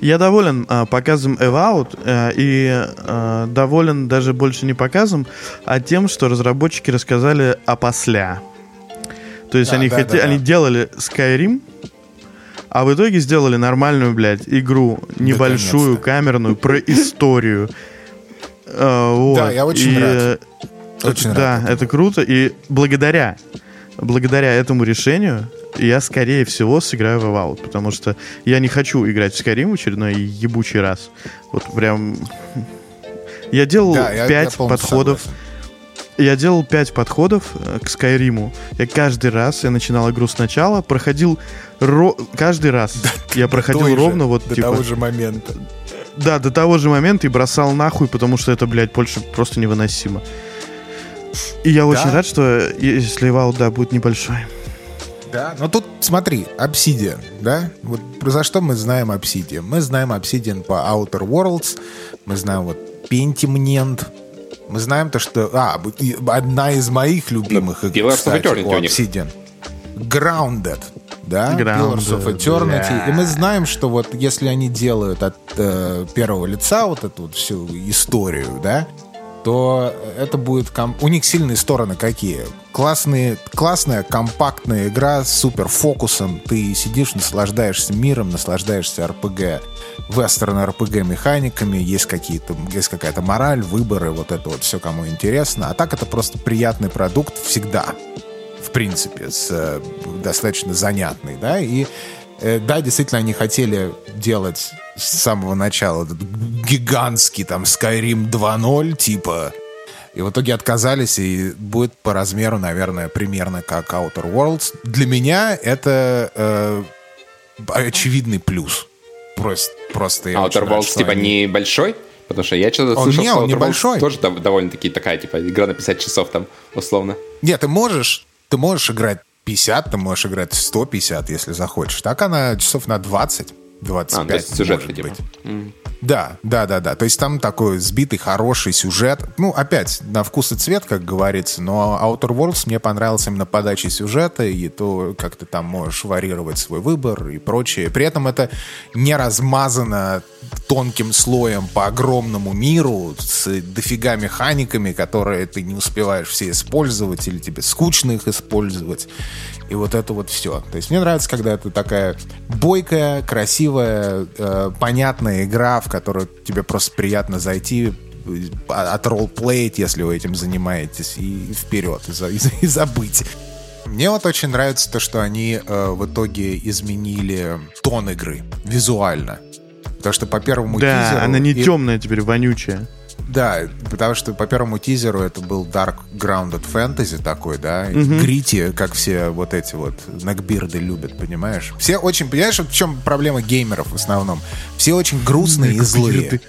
Я доволен а, показом Evout а, и а, доволен даже больше не показом, а тем, что разработчики рассказали о после. То есть Да, они, да, хоте- да, да. они делали Skyrim, а в итоге сделали нормальную, блядь, игру, небольшую, Наконец-то. камерную, про историю. А, вот. Да, я очень И, рад. э, Очень да, рад это круто. И благодаря, благодаря этому решению я, скорее всего, сыграю в Evout, потому что я не хочу играть в Skyrim в очередной ебучий раз. Вот прям... Я делал Да, я- я подходов. согласен. Я делал пять подходов э, к Скайриму. Я каждый раз, я начинал игру сначала, проходил ро- каждый раз я проходил Той же, ровно вот до типа... того же момента. Да, до того же момента и бросал нахуй, потому что это, блядь, больше просто невыносимо. И я очень рад, что если вал, да, будет небольшой. Да, но тут смотри, Obsidian, да? Вот за что мы знаем Obsidian? Мы знаем Obsidian по Outer Worlds, мы знаем вот Pentimnent, мы знаем то, что... А, одна из моих любимых игр, Pillars of кстати, Eternity у у них. Obsidian. Grounded, да? Grounded, Pillars of Eternity. да. И мы знаем, что вот если они делают от э, первого лица вот эту вот всю историю, да, то это будет... ком- У них сильные стороны какие? Классные, классная, компактная игра с супер фокусом. Ты сидишь, наслаждаешься миром, наслаждаешься РПГ, вестерн РПГ механиками, есть какие-то, есть какая-то мораль, выборы, вот это вот все кому интересно. А так это просто приятный продукт всегда в принципе, с, э, достаточно занятный, да, и э, да, действительно, они хотели делать с самого начала этот гигантский там Skyrim 2.0, типа, и в итоге отказались, и будет по размеру, наверное, примерно как Outer Worlds. Для меня это э, очевидный плюс. Просто, просто я Outer рад, Worlds что типа они- небольшой? Потому что я что-то слышал, не, что он небольшой. тоже дов- довольно-таки такая, типа, игра на 50 часов там, условно. Нет, ты можешь, ты можешь играть 50, ты можешь играть 150, если захочешь. Так она часов на 20, 25 А, то есть сюжет, может типа. быть. Да, да, да, да. То есть там такой сбитый, хороший сюжет. Ну, опять, на вкус и цвет, как говорится, но Outer Worlds мне понравился именно подачей сюжета и то, как ты там можешь варьировать свой выбор и прочее. При этом это не размазано тонким слоем по огромному миру с дофига механиками, которые ты не успеваешь все использовать или тебе скучно их использовать. И вот это вот все. То есть мне нравится, когда это такая бойкая, красивая, э, понятная игра, в которую тебе просто приятно зайти, э, от ролплеить, если вы этим занимаетесь, и вперед, и, за- и и забыть. Мне вот очень нравится то, что они э, в итоге изменили тон игры визуально. Потому что по первому Да, тизеру... она не и- темная теперь, вонючая. Да, потому что по первому тизеру это был Dark Grounded Fantasy такой, да, грити, как все вот эти вот нагбирды любят, понимаешь? Все очень, понимаешь, в чем проблема геймеров в основном? Все очень грустные и злые.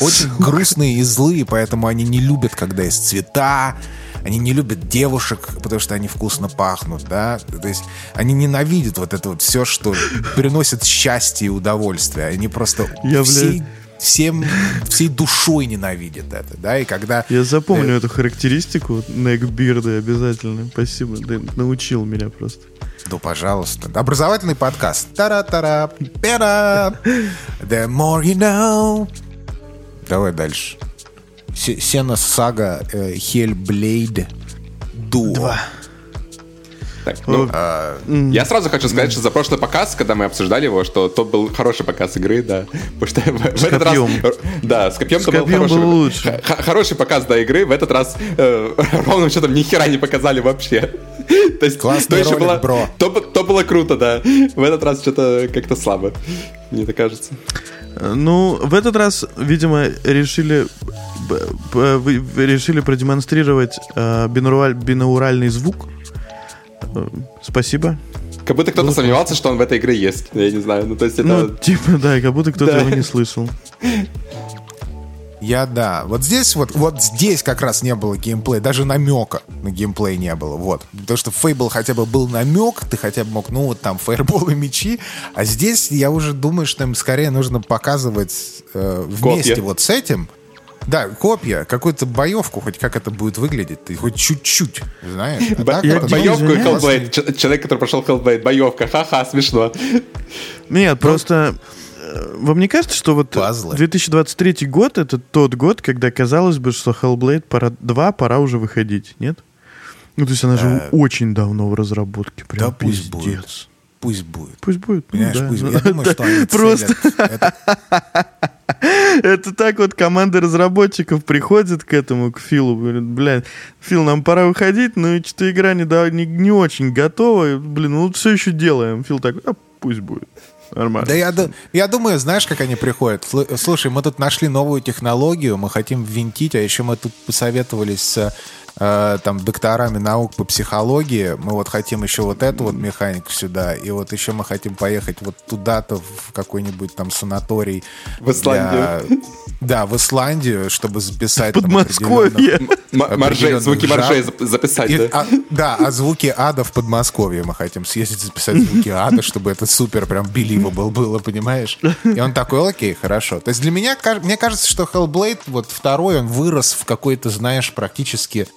Очень грустные и злые, поэтому они не любят, когда есть цвета, они не любят девушек, потому что они вкусно пахнут, да. То есть они ненавидят вот это вот все, что приносит счастье и удовольствие. Они просто Я, всей, блядь. Всем, всей душой ненавидят это, да. И когда Я запомню Э, эту характеристику Neckbeard обязательно. Спасибо, ты научил меня просто. Ну, пожалуйста. Образовательный подкаст. Тара-тара, пера. The more you know. Давай дальше. Се- Сена Сага э, Hellblade Duo. Так, ну, А, я сразу хочу сказать, что за прошлый показ, когда мы обсуждали его, что то был хороший показ игры, да. Потому что в, этот раз... Да, с копьем С был хороший. лучше. хороший показ до игры, в этот раз э, ровным счетом ни хера не показали вообще. То есть, Классный то еще ролик, было, бро. То, то было круто, да. В этот раз что-то как-то слабо, мне так кажется. Ну, в этот раз, видимо, решили решили продемонстрировать э, бинураль- бинауральный звук. Спасибо. Как будто кто-то сомневался, что он в этой игре есть. Я не знаю, ну то есть это... Ну, типа, да, как будто кто-то Да. его не слышал. Я да. Вот здесь вот, вот здесь как раз не было геймплея, даже намека на геймплей не было. Вот. Потому что в Fable хотя бы был намек, ты хотя бы мог, ну вот там фаерболы, мечи. А здесь я уже думаю, что им скорее нужно показывать э, вместе Копья. вот с этим. Да, копья, какую-то боевку, хоть как это будет выглядеть, ты хоть чуть-чуть, знаешь. А Бо- так я Боевку и. Ч- Человек, который прошел Hellblade. Боевка. Ха-ха, смешно. Нет, просто э, вам не кажется, что вот Пазлы. 2023 год это тот год, когда казалось бы, что Hellblade пора, 2 пора уже выходить, нет? Ну, то есть она же очень давно в разработке. Прям Да пусть пиздец. будет. Пусть будет. Пусть будет. ну Понимаешь, да. пусть будет. Я думаю, что они Просто целят. Это- так вот команда разработчиков приходит к этому, к Филу, говорит, блин, Фил, нам пора выходить, но что-то игра не, да- не, не очень готова, блин, ну все еще делаем. Фил такой, а пусть будет. Нормально. Да я, я думаю, знаешь, как они приходят? Слу- Слушай, мы тут нашли новую технологию, мы хотим ввинтить, а еще мы тут посоветовались с э, там докторами наук по психологии. Мы вот хотим еще вот эту вот механику сюда, и вот еще мы хотим поехать вот туда-то в какой-нибудь там санаторий. В Исландию. Для... Да, в Исландию, чтобы записать... Подмосковье. Моржей, звуки моржей записать, и, да? А, да, а звуки ада в Подмосковье мы хотим съездить записать звуки ада, чтобы это супер прям believable было, понимаешь? И он такой, окей, хорошо. То есть для меня, мне кажется, что Hellblade, вот второй, он вырос в какой-то, знаешь, практически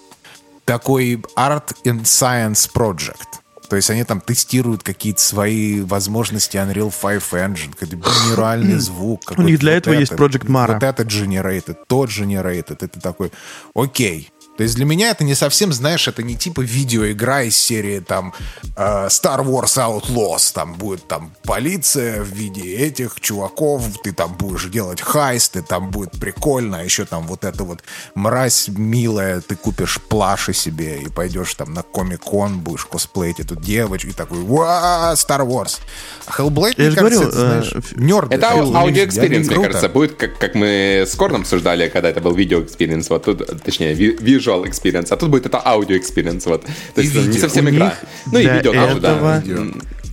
такой Art and Science Project. То есть они там тестируют какие-то свои возможности Unreal 5 Engine, какой-то генеральный звук. У них для этого есть Project Mara. Вот это generated, тот generated. Это такой, окей, то есть для меня это не совсем, знаешь, это не типа видеоигра из серии там э, Star Wars Outlaws, там будет там полиция в виде этих чуваков, ты там будешь делать heist ы, там будет прикольно, а еще там вот это вот мразь милая, ты купишь плюши себе и пойдешь там на Комик-кон, будешь косплеить эту девочку и такой, вау, Star Wars. А Hellblade, Я мне кажется, это, знаешь, э, нерд. Это аудио experience, мне кажется, будет, как, как мы с Корном обсуждали, когда это был видео experience, вот тут, точнее, вижу visual experience, а тут будет это аудио experience, вот. То есть это не совсем игра. Ну и видео тоже, да.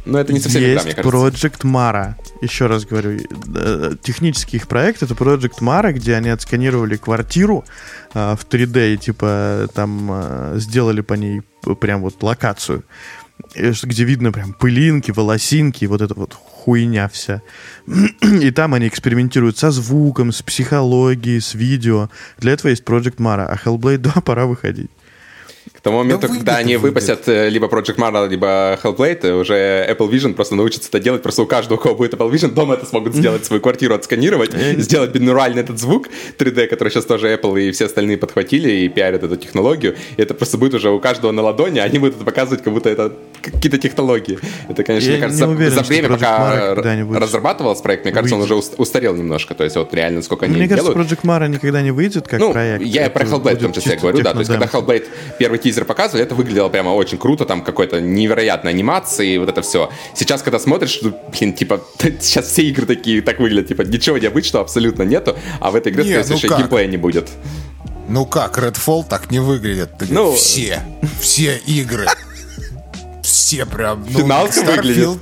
Но это не совсем есть игра, мне кажется. Project Mara. Еще раз говорю, э, технический их проект это Project Mara, где они отсканировали квартиру э, в 3D и типа там э, сделали по ней прям вот локацию, где видно прям пылинки, волосинки, вот эта вот хуйня вся. И там они экспериментируют со звуком, с психологией, с видео. Для этого есть Project Mara, а Hellblade 2 пора выходить. Тому моменту, да когда они выйдет. выпустят э, либо Project Mara, либо Hellblade, уже Apple Vision просто научится это делать. Просто у каждого, у кого будет Apple Vision, дома это смогут сделать, свою квартиру отсканировать, сделать бинуральный этот звук 3D, который сейчас тоже Apple и все остальные подхватили и пиарят эту технологию. И это просто будет уже у каждого на ладони, они будут это показывать, как будто это какие-то технологии. Это, конечно, Я мне кажется, уверен, за время, пока разрабатывался проект, мне кажется, выйдет. он уже устарел немножко. То есть вот реально, сколько они Мне делают. кажется, Project Mara никогда не выйдет как ну, проект. Я про Hellblade в том числе говорю, да. То есть когда Hellblade первый тизер показывали, это выглядело прямо очень круто, там какой-то невероятной анимации, и вот это все. Сейчас, когда смотришь, ну, блин, типа, сейчас все игры такие так выглядят, типа, ничего необычного абсолютно нету, а в этой игре, не, ну как? геймплея не будет. Ну как, Redfall так не выглядит. Ну, все, все игры. Все прям. Ну, Финалка Starfield, выглядит.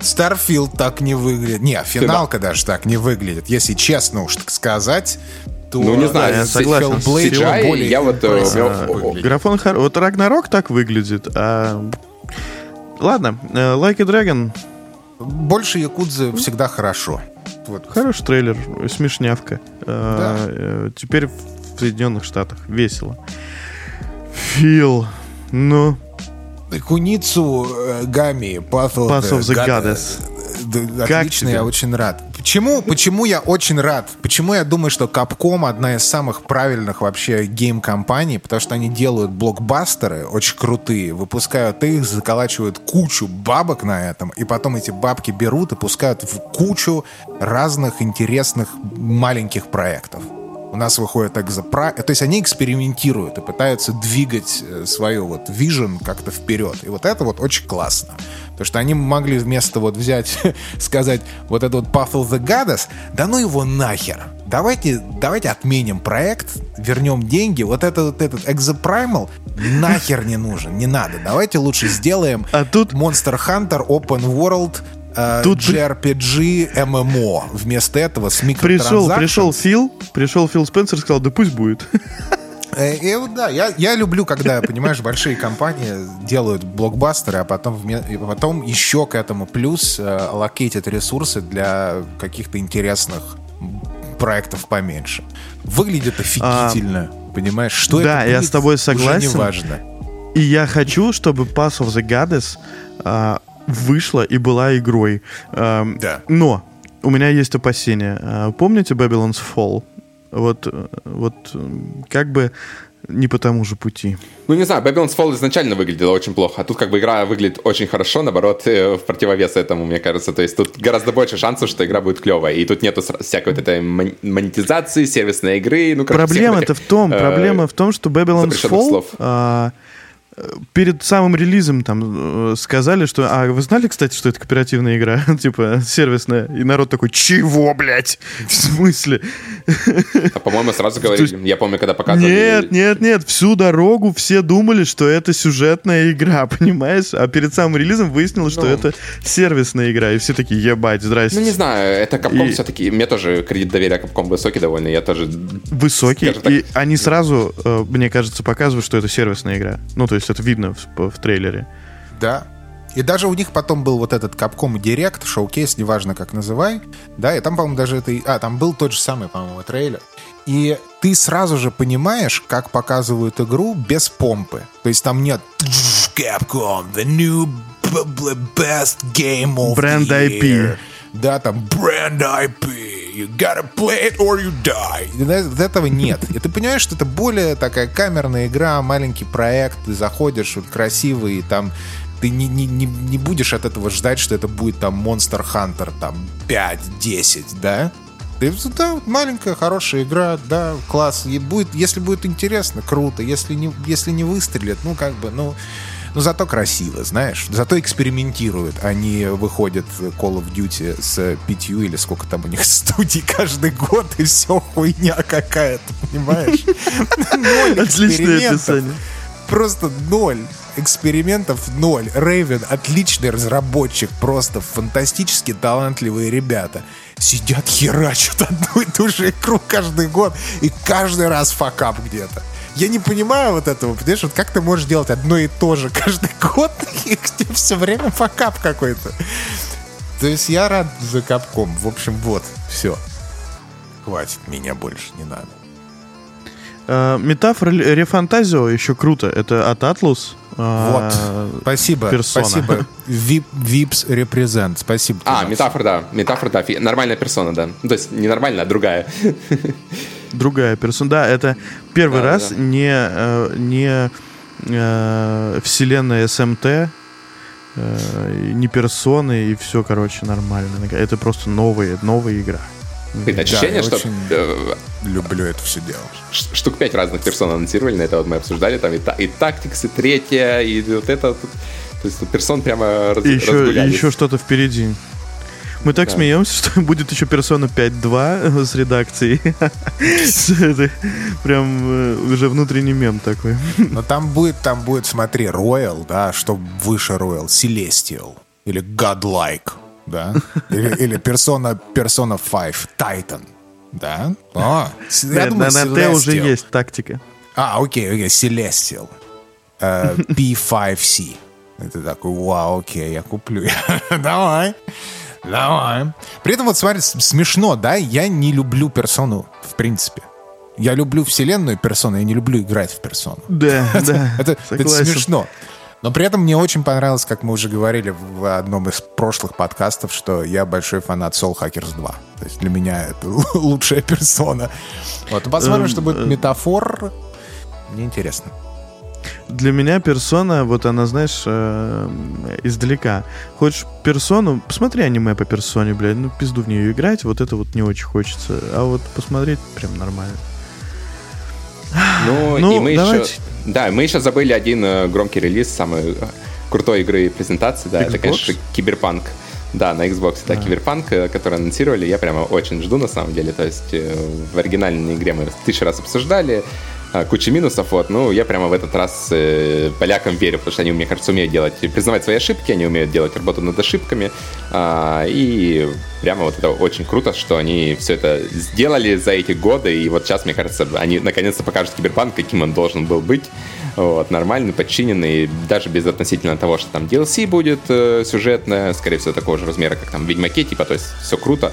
Starfield так не выглядит. Не, финалка Финал. даже так не выглядит. Если честно уж так сказать, то... Ну, не знаю, я согласен. Hellblade CGI, более я вот... А, графон... Вот Рагнарок так выглядит, а... Ладно, Like a Dragon... Больше Якудзы всегда хорошо. Вот. Хороший трейлер, смешнявка. Да. Теперь в Соединенных Штатах. Весело. Фил. Ну... Куницу Гами, Path of, Path of the, the Goddess. Отлично, я очень рад. Почему, почему я очень рад? Почему я думаю, что Capcom одна из самых правильных вообще гейм-компаний, потому что они делают блокбастеры очень крутые, выпускают их, заколачивают кучу бабок на этом, и потом эти бабки берут и пускают в кучу разных интересных маленьких проектов у нас выходит экзопра... То есть они экспериментируют и пытаются двигать э, свою вот vision как-то вперед. И вот это вот очень классно. Потому что они могли вместо вот взять, сказать, вот этот вот Path of the Goddess, да ну его нахер. Давайте, давайте отменим проект, вернем деньги. Вот этот, вот этот Exoprimal нахер не нужен, не надо. Давайте лучше сделаем а тут... Monster Hunter Open World э, Тут JRPG MMO. Вместо этого с Пришел, пришел Фил, пришел Фил Спенсер и сказал, да пусть будет. Э, и, вот да, я, я люблю, когда, понимаешь, большие компании делают блокбастеры, а потом, потом еще к этому плюс э, локейтят ресурсы для каких-то интересных проектов поменьше. Выглядит офигительно, а, понимаешь? Что да, это будет, я с тобой согласен. Уже не важно. И я хочу, чтобы Pass of the Goddess а, вышла и была игрой. Эм, да. Но у меня есть опасения. Э, помните Babylon's Fall? Вот, э, вот как бы не по тому же пути. Ну, не знаю, Babylon's Fall изначально выглядела очень плохо, а тут как бы игра выглядит очень хорошо, наоборот, э, в противовес этому, мне кажется. То есть тут гораздо больше шансов, что игра будет клевая. И тут нету всякой вот этой монетизации, сервисной игры. Ну, Проблема-то в том, проблема в том, что Babylon's Fall... перед самым релизом там э, сказали, что... А вы знали, кстати, что это кооперативная игра? типа, сервисная. И народ такой, чего, блядь? В смысле? А, по-моему, сразу говорили. Я помню, когда показывали... Нет, нет, нет. Всю дорогу все думали, что это сюжетная игра, понимаешь? А перед самым релизом выяснилось, ну... что это сервисная игра. И все такие, ебать, здрасте. Ну, не знаю. Это Capcom и... все-таки... Мне тоже кредит доверия Capcom высокий довольно. Я тоже... Высокий. И они сразу, э, мне кажется, показывают, что это сервисная игра. Ну, то есть это видно в, в трейлере. Да. И даже у них потом был вот этот Capcom Direct, шоу-кейс, неважно как называй, да, и там, по-моему, даже это... А, там был тот же самый, по-моему, трейлер. И ты сразу же понимаешь, как показывают игру без помпы. То есть там нет Capcom, the new best game of Бренд IP. Да, там бренд IP you gotta play it or you die. Этого нет. И ты понимаешь, что это более такая камерная игра, маленький проект, ты заходишь, вот красивый, там ты не, не, не, не будешь от этого ждать, что это будет там Monster Hunter там 5-10, да? Ты, да, маленькая, хорошая игра, да, класс. И будет, если будет интересно, круто. Если не, если не выстрелит, ну, как бы, ну, но зато красиво, знаешь. Зато экспериментируют. Они выходят Call of Duty с пятью или сколько там у них студий каждый год, и все хуйня какая-то, понимаешь? Отличное описание. Просто ноль экспериментов ноль. Рейвен отличный разработчик, просто фантастически талантливые ребята. Сидят, херачат одну и ту же игру каждый год, и каждый раз факап где-то. Я не понимаю вот этого, понимаешь, вот как ты можешь делать одно и то же каждый год, и где все время факап какой-то. То есть я рад за капком. В общем, вот, все. Хватит, меня больше не надо. Uh, метафора Рефантазио еще круто. Это от Atlus. Uh, вот. Спасибо. Персона. Спасибо. Vips Represent. Спасибо. А, метафора, да. Метафора, да. Нормальная персона, да. То есть не нормальная, а другая. другая персона. Да, это первый да, раз да. не, э, не э, вселенная СМТ, э, не персоны, и все, короче, нормально. Это просто новая, новая игра. Блин, ощущение, да, что... Очень люблю это все дело. Штук пять разных персон анонсировали, на это вот мы обсуждали, там и, та, и Tactics, и третья, и вот это... То есть персон прямо раз, и еще, и еще что-то впереди. Мы так да. смеемся, что будет еще персона 5.2 с редакцией. Прям э, уже внутренний мем такой. Но там будет, там будет, смотри, Royal, да, что выше Royal, Celestial или Godlike, да, или, или Persona, Persona 5, Titan, да. О, я думаю, на, на Т уже есть тактика. А, окей, окей, Celestial. Uh, P5C. Это такой, вау, окей, я куплю. Давай. Давай. При этом вот смотри, смешно, да? Я не люблю персону, в принципе. Я люблю вселенную персону, я не люблю играть в персону. Да, да. Это, это смешно. Но при этом мне очень понравилось, как мы уже говорили в одном из прошлых подкастов, что я большой фанат Soul Hackers 2. То есть для меня это лучшая персона. Вот, посмотрим, что будет эм, э. метафор. Мне интересно для меня персона, вот она, знаешь, э, издалека. Хочешь персону, посмотри аниме по персоне, блядь, ну пизду в нее играть, вот это вот не очень хочется. А вот посмотреть прям нормально. Ну, ну и мы давайте. еще... Да, мы еще забыли один э, громкий релиз самой э, крутой игры презентации, да, Xbox? это, конечно, Киберпанк. Да, на Xbox, да, Киберпанк, э, который анонсировали, я прямо очень жду, на самом деле. То есть в оригинальной игре мы тысячу раз обсуждали, куча минусов, вот, ну, я прямо в этот раз э, полякам верю, потому что они, мне кажется, умеют делать, признавать свои ошибки, они умеют делать работу над ошибками, э, и прямо вот это очень круто, что они все это сделали за эти годы, и вот сейчас, мне кажется, они наконец-то покажут Киберпанк, каким он должен был быть, вот, нормальный, подчиненный, даже без относительно того, что там DLC будет э, сюжетное, скорее всего, такого же размера, как там в Ведьмаке, типа, то есть все круто,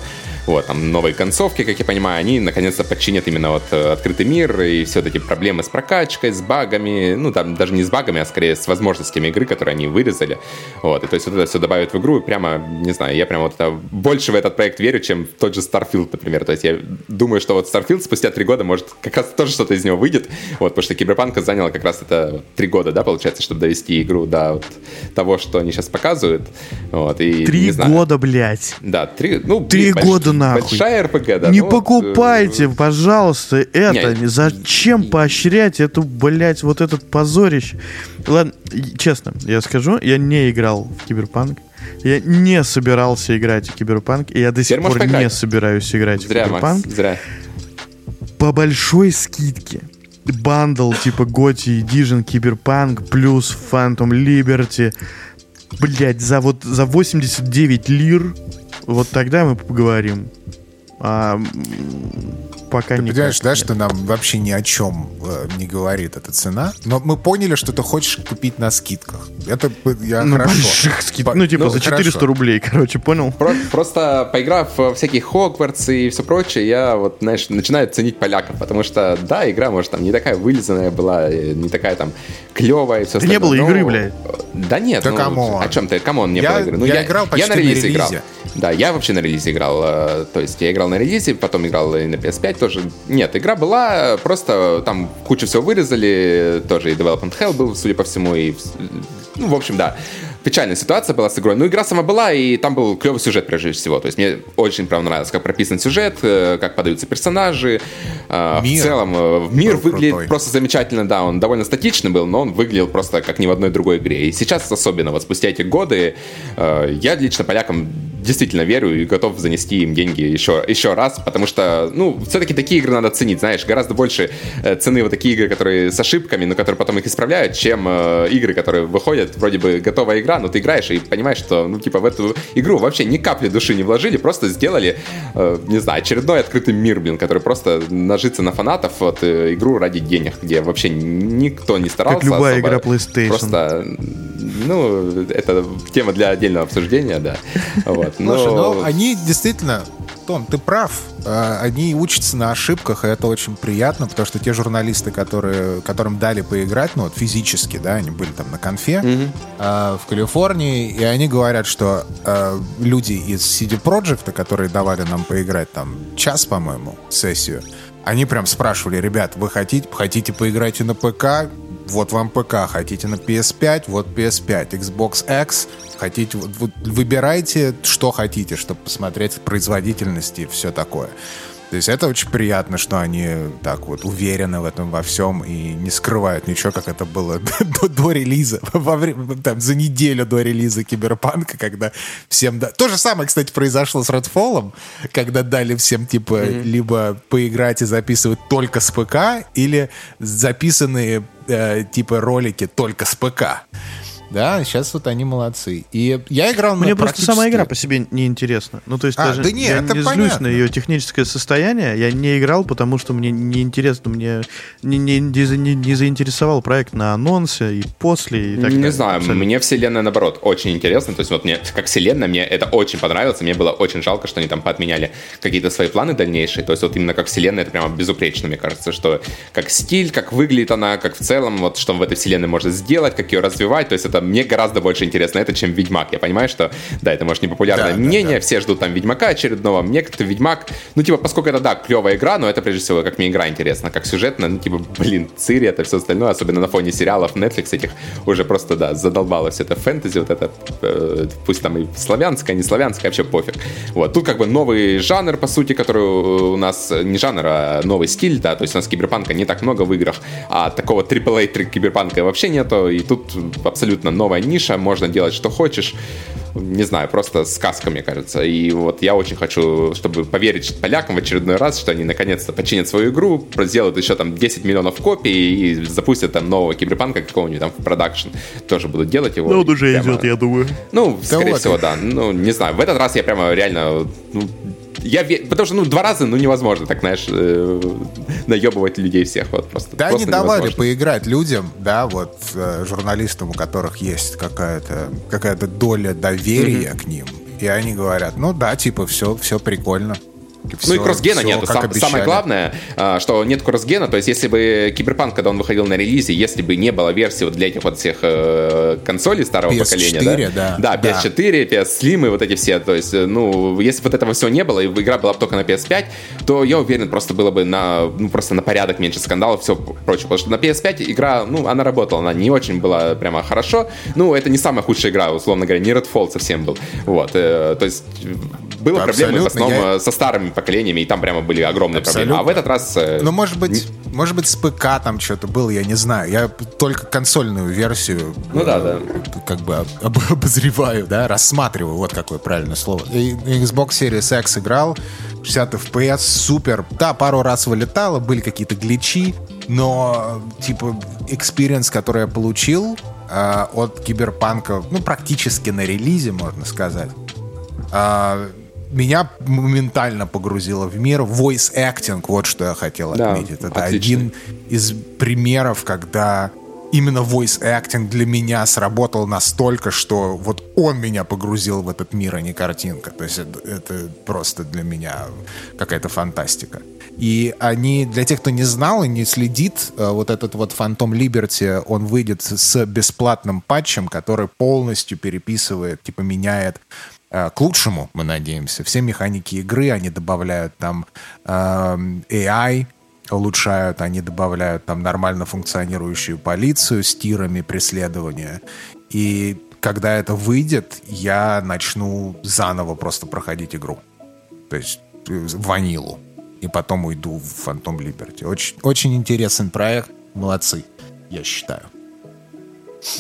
вот, там новые концовки, как я понимаю, они наконец-то подчинят именно вот э, открытый мир и все эти проблемы с прокачкой, с багами, ну там даже не с багами, а скорее с возможностями игры, которые они вырезали. Вот, и то есть вот это все добавят в игру, и прямо, не знаю, я прямо вот это больше в этот проект верю, чем в тот же Starfield, например. То есть я думаю, что вот Starfield спустя три года может как раз тоже что-то из него выйдет, вот, потому что Киберпанка заняла как раз это три года, да, получается, чтобы довести игру до вот того, что они сейчас показывают. Вот, и, три года, блядь. Да, три, ну, три года нахуй. Большая РПГ, да. Не ну вот, покупайте, э, пожалуйста, это. Не, Зачем поощрять эту, блядь, вот этот позорище? Ладно, честно, я скажу, я не играл в Киберпанк. Я не собирался играть в Киберпанк, и я до сих Теперь пор не собираюсь играть Зря, в Киберпанк. Макс, зря. По большой скидке. Бандл типа GOTY Edition, Киберпанк, плюс Phantom Liberty. Блять, за вот за 89 лир, вот тогда мы поговорим. А, пока Ты не понимаешь, да, что нам вообще ни о чем э, не говорит эта цена, но мы поняли, что ты хочешь купить на скидках. Это я на хорошо. больших скид- По- Ну, типа, ну, за 400 хорошо. рублей, короче, понял? Про- Просто поиграв в всякие Хогвартс и все прочее, я вот, знаешь, начинаю ценить поляков, потому что, да, игра, может, там не такая вылизанная была, не такая там клевая и все Да не было игры, блядь. Да нет, Да ну, come on. о чем ты? Come on, не Я- было игры. Ну, я играл почти на на релизе играл. релизе. Да, я вообще на релизе играл. э, То есть я играл на релизе, потом играл и на PS5 тоже. Нет, игра была, просто там кучу всего вырезали, тоже и Development Hell был, судя по всему, и... Ну, в общем, да. Печальная ситуация была с игрой. Но игра сама была, и там был клевый сюжет, прежде всего. То есть мне очень прям нравилось, как прописан сюжет, э, как подаются персонажи. Э, Мир В целом, э, мир был выглядит крутой. просто замечательно, да. Он довольно статичный был, но он выглядел просто как ни в одной другой игре. И сейчас особенно, вот спустя эти годы, я лично полякам действительно верю и готов занести им деньги еще, еще раз, потому что, ну, все-таки такие игры надо ценить, знаешь, гораздо больше э, цены вот такие игры, которые с ошибками, но которые потом их исправляют, чем э, игры, которые выходят, вроде бы готовая игра, но ты играешь и понимаешь, что, ну, типа, в эту игру вообще ни капли души не вложили, просто сделали, э, не знаю, очередной открытый мир, блин, который просто нажится на фанатов, вот, э, игру ради денег, где вообще никто не старался. любая особо. игра PlayStation. Просто, ну, это тема для отдельного обсуждения, да. Вот. Но... Слушай, ну они действительно, Том, ты прав. Э, Они учатся на ошибках, и это очень приятно, потому что те журналисты, которые, которым дали поиграть, ну вот физически, да, они были там на конфе э, в Калифорнии, и они говорят, что э, люди из CD Projekt, которые давали нам поиграть там час, по-моему, сессию, они прям спрашивали, ребят, вы хотите, хотите поиграть и на ПК? Вот вам ПК, хотите на PS5, вот PS5, Xbox X, хотите, выбирайте, что хотите, чтобы посмотреть производительность и все такое. То есть это очень приятно, что они так вот уверены в этом во всем и не скрывают ничего, как это было до, до релиза, во время, там, за неделю до релиза Киберпанка, когда всем... да- То же самое, кстати, произошло с Redfall, когда дали всем, типа, либо поиграть и записывать только с ПК, или записанные, э, типа, ролики только с ПК. Да, сейчас вот они молодцы. И я играл на Мне просто сама практически- игра по себе неинтересна. Ну, то есть А, даже да не, я это не злюсь понятно. на ее техническое состояние. Я не играл, потому что мне неинтересно. Мне не, не, не за- не- не заинтересовал проект на анонсе и после, и так не далее. знаю, Абсолютно. мне вселенная, наоборот, очень интересна. То есть вот мне, как вселенная, мне это очень понравилось. Мне было очень жалко, что они там поотменяли какие-то свои планы дальнейшие. То есть вот именно как вселенная, это прямо безупречно, мне кажется, что как стиль, как выглядит она, как в целом, вот что в этой вселенной можно сделать, как ее развивать. То есть это мне гораздо больше интересно это, чем Ведьмак. Я понимаю, что, да, это может непопулярное Да, да, мнение, да. все ждут там Ведьмака очередного. Мне как-то Ведьмак, ну, типа, поскольку это, да, клевая игра, но это, прежде всего, как мне игра интересна, как сюжетно, ну, типа, блин, Цири, это все остальное, особенно на фоне сериалов Netflix этих, уже просто, да, задолбалось это фэнтези, вот это, э, пусть там и славянское, не славянское, вообще пофиг. Вот, тут как бы новый жанр, по сути, который у нас, не жанр, а новый стиль, да, то есть у нас киберпанка не так много в играх, а такого AAA киберпанка вообще нету, и тут абсолютно новая ниша, можно делать, что хочешь, не знаю, просто сказка, мне кажется. И вот я очень хочу, чтобы поверить полякам в очередной раз, что они наконец-то починят свою игру, сделают еще там 10 миллионов копий и запустят там нового киберпанка какого-нибудь там в продакшн. Тоже будут делать его. Ну, он уже Прямо- идет, я думаю. Ну, скорее вот всего, да. Ну, не знаю. В этот раз я прямо реально... ну, я Потому что, ну, два раза, ну, невозможно так, знаешь, э, наебывать людей всех. Вот просто. Да, просто давали невозможно. поиграть людям, да, вот э, журналистам, у которых есть какая-то какая-то доля доверия к ним, и они говорят, ну да, типа все, все прикольно. Ну и кроссгена нету. Сам- обещали. самое главное, а, что нет кроссгена. То есть, если бы Киберпанк, когда он выходил на релизе, если бы не было версии вот для этих вот всех э, консолей старого PS4, поколения, да. да, Да. PS4, PS Slim и вот эти все. То есть, э, ну, если бы вот этого всего не было, и игра была бы только на PS5, то я уверен, просто было бы на, ну, просто на порядок меньше скандалов, все прочее. Потому что на PS5 игра, ну, она работала, она не очень была прямо хорошо. Ну, это не самая худшая игра, условно говоря, не Redfall совсем был. Вот, э, то есть было проблемы в основном я... со старыми поколениями, и там прямо были огромные Абсолютно. проблемы. А в этот раз... Ну, может быть, может быть, с ПК там что-то было, я не знаю. Я только консольную версию ну, да, да. как бы об, обозреваю, да, рассматриваю, вот какое правильное слово. Xbox Series X играл, 60 FPS, супер. Да, пару раз вылетало, были какие-то гличи, но, типа, experience, который я получил э, от Киберпанка, ну, практически на релизе, можно сказать, э, меня моментально погрузило в мир. Voice acting, вот что я хотел отметить. Да, Это отлично. один из примеров, когда именно voice acting для меня сработал настолько, что вот он меня погрузил в этот мир, а не картинка. То есть это, это просто для меня какая-то фантастика. И они, для тех, кто не знал и не следит, э, вот этот вот Phantom Liberty, он выйдет с бесплатным патчем, который полностью переписывает, типа меняет к лучшему, мы надеемся. Все механики игры, они добавляют там э, AI, улучшают, они добавляют там нормально функционирующую полицию с тирами преследования. И когда это выйдет, я начну заново просто проходить игру. То есть э, ванилу. И потом уйду в Phantom Liberty. Очень, очень интересный проект. Молодцы, я считаю.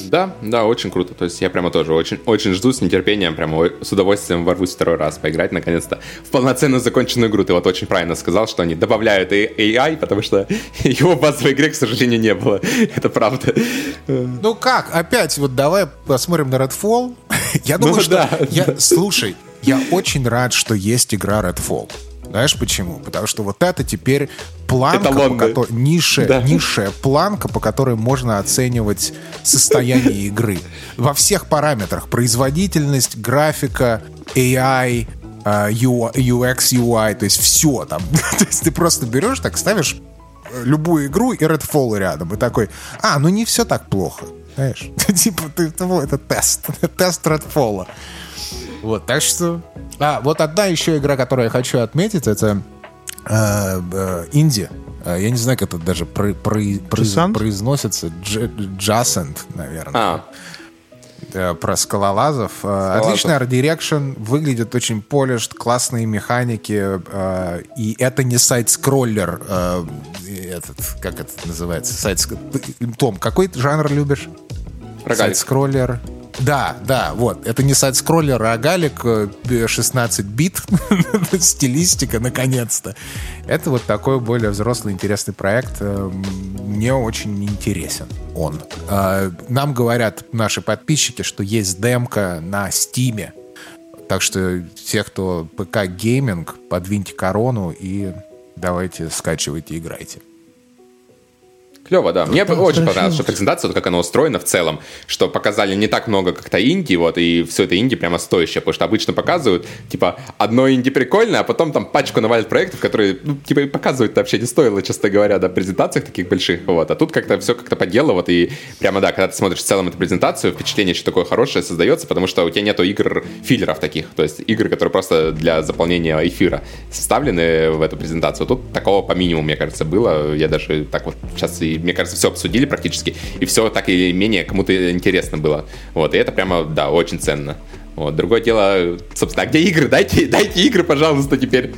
Да, да, очень круто. То есть я прямо тоже очень, очень жду с нетерпением, прямо с удовольствием ворвусь второй раз поиграть, наконец-то, в полноценную законченную игру. Ты вот очень правильно сказал, что они добавляют AI, потому что его в базовой игре, к сожалению, не было. Это правда. Ну как? Опять вот давай посмотрим на Redfall. Я думаю, ну, что... Да, я... Да. Слушай, я очень рад, что есть игра Redfall. Знаешь почему? Потому что вот это теперь планка, по которой, ниша, да. низшая планка, по которой можно оценивать состояние игры. Во всех параметрах. Производительность, графика, AI, UX, UI, то есть все там. то есть ты просто берешь, так ставишь любую игру и Redfall рядом. И такой, а, ну не все так плохо. Знаешь? типа, ты, это тест. тест Redfall. Вот, так что... А, вот одна еще игра, которую я хочу отметить, это э, э, инди. Э, я не знаю, как это даже про, про, про, произносится. Jusant, наверное. А. Э, про скалолазов. Скалолазов. Отличный art direction, выглядит очень polished, классные механики. И это не side-scroller. Этот, как это называется? Side Том, какой жанр любишь? Side-scroller. Да, да, вот. Это не side-scroller, а галик 16 э, бит, стилистика, наконец-то. Это вот такой более взрослый, интересный проект. Э, мне очень интересен он. Э, нам говорят наши подписчики, что есть демка на Steam е. Так что те, кто ПК-гейминг, подвиньте корону и давайте скачивайте, играйте. Клево, да. Мне очень хорошо. понравилось, что презентация, вот как она устроена в целом, что показали не так много как-то инди, вот, и все это инди прямо стоящее, потому что обычно показывают, типа, одно инди прикольное, а потом там пачку навалят проектов, которые, ну, типа, показывают вообще не стоило, честно говоря, да, презентациях таких больших, вот. А тут как-то все как-то по делу, вот, и прямо, да, когда ты смотришь в целом эту презентацию, впечатление, что такое хорошее создается, потому что у тебя нету игр филлеров таких, то есть игры, которые просто для заполнения эфира составлены в эту презентацию. Тут такого по минимуму, мне кажется, было. Я даже так вот сейчас и мне кажется, все обсудили практически, и все так или менее кому-то интересно было. Вот, и это прямо, да, очень ценно. Вот. Другое дело, собственно, а где игры? Дайте, дайте игры, пожалуйста, теперь.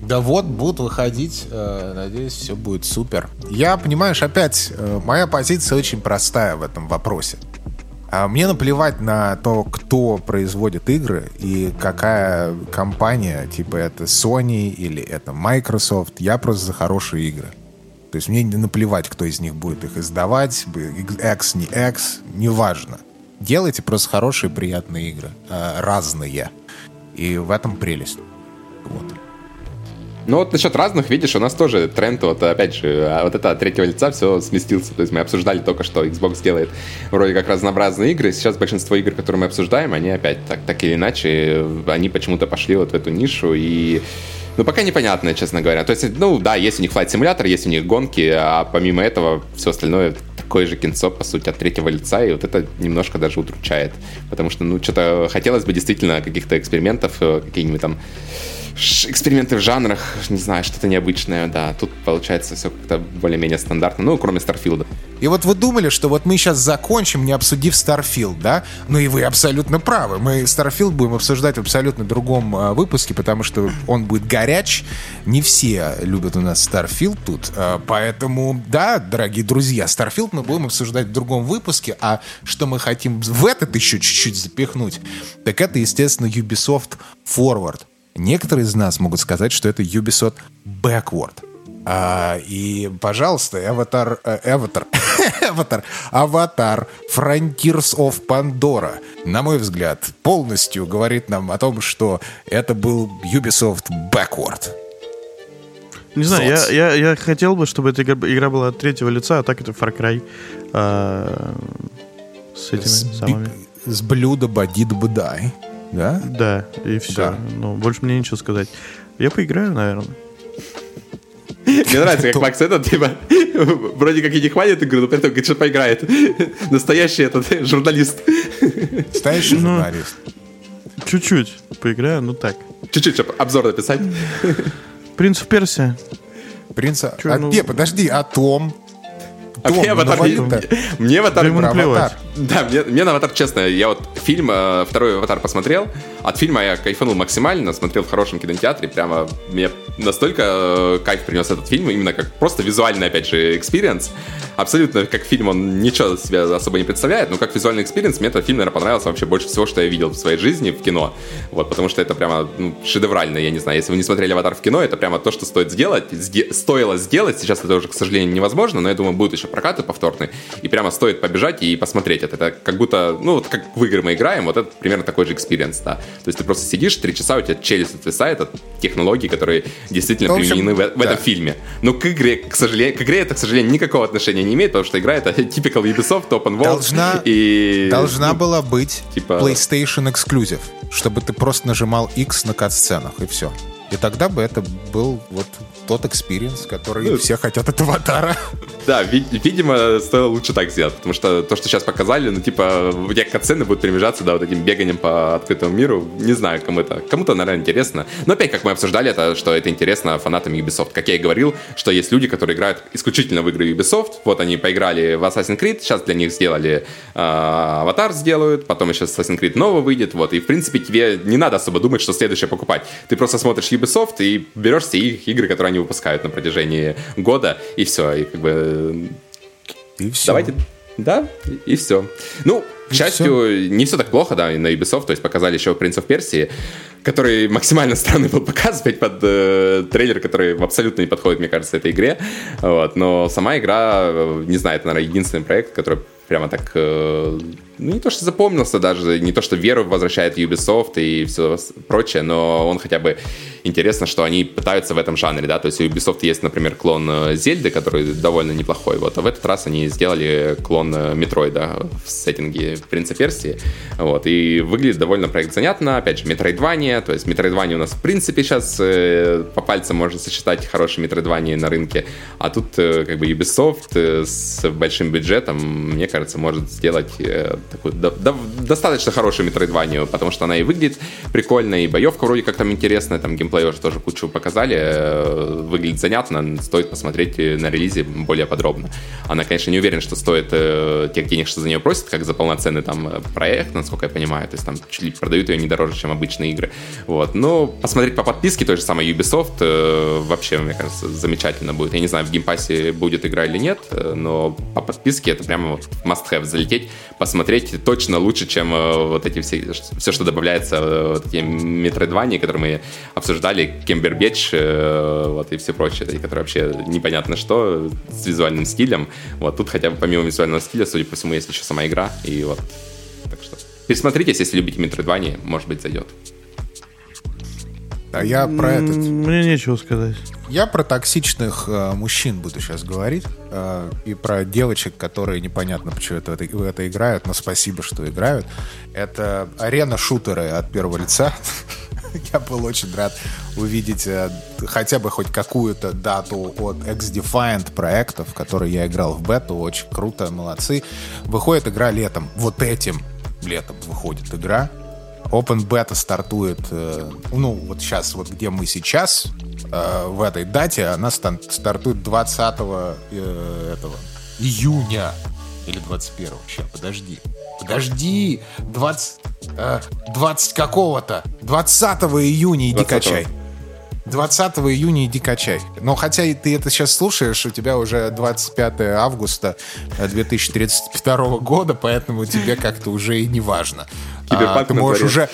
Да вот, будут выходить. Э, надеюсь, все будет супер. Я, понимаешь, опять, э, моя позиция очень простая в этом вопросе. А мне наплевать на то, кто производит игры и какая компания, типа это Sony или это Microsoft. Я просто за хорошие игры. То есть мне не наплевать, кто из них будет их издавать, X, не X, неважно. Делайте просто хорошие, приятные игры, э, разные. И в этом прелесть. Вот. Ну вот насчет разных, видишь, у нас тоже тренд, вот опять же, а вот это от третьего лица все сместился. То есть мы обсуждали только, что Xbox делает вроде как разнообразные игры. Сейчас большинство игр, которые мы обсуждаем, они опять так, так или иначе, они почему-то пошли вот в эту нишу и ну, пока непонятно, честно говоря. То есть, ну, да, есть у них флайт симулятор, есть у них гонки, а помимо этого все остальное такое же кинцо, по сути, от третьего лица, и вот это немножко даже удручает. Потому что, ну, что-то хотелось бы действительно каких-то экспериментов, э, какие-нибудь там эксперименты в жанрах, не знаю, что-то необычное, да. Тут получается все как-то более-менее стандартно, ну, кроме Старфилда. И вот вы думали, что вот мы сейчас закончим, не обсудив Starfield, да? Ну и вы абсолютно правы. Мы Starfield будем обсуждать в абсолютно другом э, выпуске, потому что он будет горяч. Не все любят у нас Starfield тут. Э, поэтому, да, дорогие друзья, Starfield мы будем обсуждать в другом выпуске. А что мы хотим в этот еще чуть-чуть запихнуть, так это, естественно, Ubisoft Forward. Некоторые из нас могут сказать, что это Ubisoft Backward. А, и, пожалуйста, Аватар, Аватар, Аватар, Аватар, Frontiers of Pandora, на мой взгляд, полностью говорит нам о том, что это был Ubisoft Backward. Не знаю, я, я, я хотел бы, чтобы эта игра была от третьего лица, а так это Far Cry а, с этими с самыми. С блюда Бадид Бадай, да? Да, и все. Да. Ну, больше мне нечего сказать. Я поиграю, наверное. Мне нравится, как Макс этот, типа, вроде как и не хвалит игру, но при этом говорит, что поиграет. Настоящий этот журналист. Настоящий ну, журналист. Чуть-чуть поиграю, ну так. Чуть-чуть, чтобы обзор написать. Принц в Персия. Принца... Чё, а, ну... Пе, а Том? А мне аватар, мне аватар, да аватар. Да, мне, мне на аватар, честно, я вот фильм, э, второй аватар посмотрел, от фильма я кайфанул максимально, смотрел в хорошем кинотеатре, прямо мне настолько э, кайф принес этот фильм, именно как просто визуальный, опять же, experience. Абсолютно как фильм он ничего себя особо не представляет, но как визуальный experience мне этот фильм, наверное, понравился вообще больше всего, что я видел в своей жизни в кино. Вот, потому что это прямо ну, шедеврально, я не знаю, если вы не смотрели «Аватар» в кино, это прямо то, что стоит сделать, сде- стоило сделать, сейчас это уже, к сожалению, невозможно, но я думаю, будут еще прокаты повторные, и прямо стоит побежать и посмотреть это. Это как будто, ну, вот как в игры мы играем, вот это примерно такой же experience, да. То есть ты просто сидишь, три часа, у тебя челюсть отвисает от технологий, которые действительно ну, в общем, применены в, в да. этом фильме. Но к игре, к сожалению, к игре это, к сожалению, никакого отношения не имеет, потому что игра это typical Ubisoft, open world. Должна, и, должна ну, была быть типа... PlayStation exclusive, чтобы ты просто нажимал X на кат-сценах, и все. И тогда бы это был вот тот experience, который ну, все хотят от аватара. Да, ви- видимо, стоило лучше так сделать, потому что то, что сейчас показали, ну, типа, тебя катсцены будут приближаться, да, вот этим беганием по открытому миру. Не знаю, кому это, кому-то, наверное, интересно. Но опять, как мы обсуждали, это, что это интересно фанатам Ubisoft. Как я и говорил, что есть люди, которые играют исключительно в игры Ubisoft. Вот они поиграли в Assassin's Creed, сейчас для них сделали э, аватар сделают, потом еще Assassin's Creed новый выйдет, вот. И, в принципе, тебе не надо особо думать, что следующее покупать. Ты просто смотришь Ubisoft и берешь все их игры, которые они выпускают на протяжении года, и все, и как бы... И все. Давайте... Да, и все. Ну, к счастью, все. не все так плохо, да, на Ubisoft, то есть показали еще of Persia, который максимально странный был показывать под э, трейлер, который абсолютно не подходит, мне кажется, этой игре. Вот. Но сама игра, э, не знаю, это, наверное, единственный проект, который прямо так, э, ну не то что запомнился даже, не то что веру возвращает Ubisoft и все прочее, но он хотя бы интересно, что они пытаются в этом жанре, да, то есть у Ubisoft есть, например, клон э, Зельды, который довольно неплохой, вот, а в этот раз они сделали клон э, Метроида в сеттинге Принца Персии, вот, и выглядит довольно проект занятно, опять же, Метроидвания, то есть Метроидвания у нас в принципе сейчас э, по пальцам можно сочетать хорошие Метроидвания на рынке, а тут э, как бы Ubisoft э, с большим бюджетом, мне кажется, может сделать э, такую до, до, достаточно хорошую Метроидванию, потому что она и выглядит прикольно, и боевка вроде как там интересная, там геймплей уже тоже кучу показали, э, выглядит занятно, стоит посмотреть на релизе более подробно. Она, конечно, не уверена, что стоит э, тех денег, что за нее просят, как за полноценный там э, проект, насколько я понимаю, то есть там чуть ли продают ее не дороже, чем обычные игры. Вот. Но посмотреть по подписке той же самой Ubisoft э, вообще, мне кажется, замечательно будет. Я не знаю, в Game Pass е будет игра или нет, э, но по подписке это прямо вот must-have залететь, посмотреть точно лучше, чем э, вот эти все, все, что добавляется э, вот эти метроидвания, которые мы обсуждали, Кембербеч, э, вот и все прочее, которые вообще непонятно что, с визуальным стилем. Вот тут хотя бы помимо визуального стиля, судя по всему, есть еще сама игра, и вот. Так что пересмотритесь, если любите метроидвания, может быть, зайдет. А я про этот... Мне нечего сказать. Я про токсичных э, мужчин буду сейчас говорить. Э, и про девочек, которые непонятно, почему это, это, в это играют, но спасибо, что играют. Это арена-шутеры от первого лица. Я был очень рад увидеть э, хотя бы хоть какую-то дату от X-Defiant проектов, в которые я играл в бету. Очень круто, молодцы. Выходит игра летом. Вот этим летом выходит игра Open Beta стартует, э, ну, вот сейчас, вот где мы сейчас, э, в этой дате, она стартует 20 э, этого, июня. Или 21 Сейчас, подожди. Подожди! 20... 20 какого-то? 20 июня иди 20 качай. 20 июня иди качай. Но хотя ты это сейчас слушаешь, у тебя уже 25 августа 2032 года, поэтому тебе как-то уже и не важно. А, ты можешь уже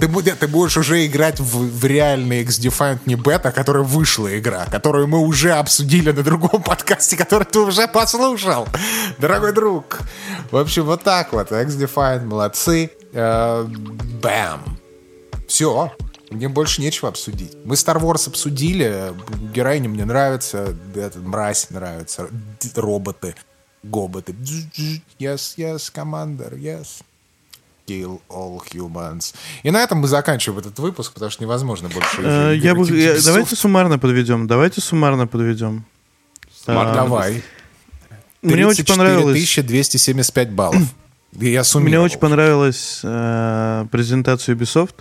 ты, ты будешь уже играть в, в реальный X-Defiant не бета, которая вышла игра, которую мы уже обсудили на другом подкасте, который ты уже послушал, дорогой друг. В общем, вот так вот. X-Defiant, молодцы. Э, бэм. Все. Мне больше нечего обсудить. Мы Star Wars обсудили, героиня мне нравится, этот мразь нравится, роботы, гоботы. Yes, yes, commander, yes kill all humans. И на этом мы заканчиваем этот выпуск, потому что невозможно больше. Э, я бы, я, давайте суммарно подведем. Давайте суммарно подведем. Суммарно. Давай. Мне очень понравилось. 1275 баллов. Я Мне очень понравилась э, презентация Ubisoft,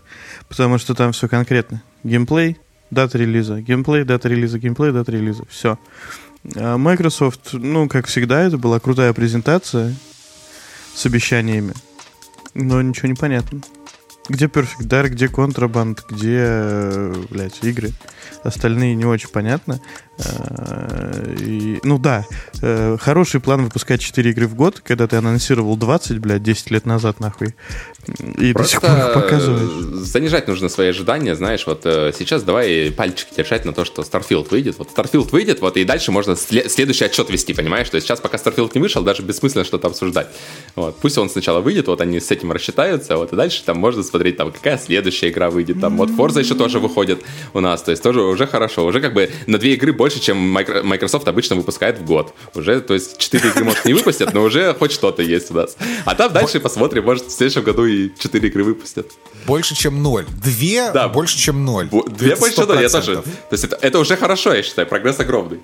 потому что там все конкретно. Геймплей, дата релиза, геймплей, дата релиза, геймплей, дата релиза. Все. А Microsoft, ну, как всегда, это была крутая презентация с обещаниями. Но ничего не понятно. Где Perfect Dark, где Contraband, где, блядь, игры. Остальные не очень понятно. Э, и, ну да, э, хороший план выпускать 4 игры в год, когда ты анонсировал 20, блядь, 10 лет назад, нахуй. И Просто до сих пор их показываешь. занижать нужно свои ожидания, знаешь, вот э, сейчас давай пальчики держать на то, что Starfield выйдет. Вот Starfield выйдет, вот и дальше можно следующий отчет вести, понимаешь? То есть сейчас, пока Starfield не вышел, даже бессмысленно что-то обсуждать. Вот. Пусть он сначала выйдет, вот они с этим рассчитаются, вот, и дальше там можно смотреть, там, какая следующая игра выйдет, там, вот Forza еще тоже выходит у нас, то есть тоже уже хорошо, уже как бы на две игры больше, чем Microsoft обычно выпускает в год. Уже, то есть 4 игры, может, не выпустят, но уже хоть что-то есть у нас. А там дальше посмотрим, может, в следующем году и 4 игры выпустят. Больше, чем 0. Две да. больше, чем 0. Две больше, чем 0, я тоже. То есть это, это уже хорошо, я считаю, прогресс огромный.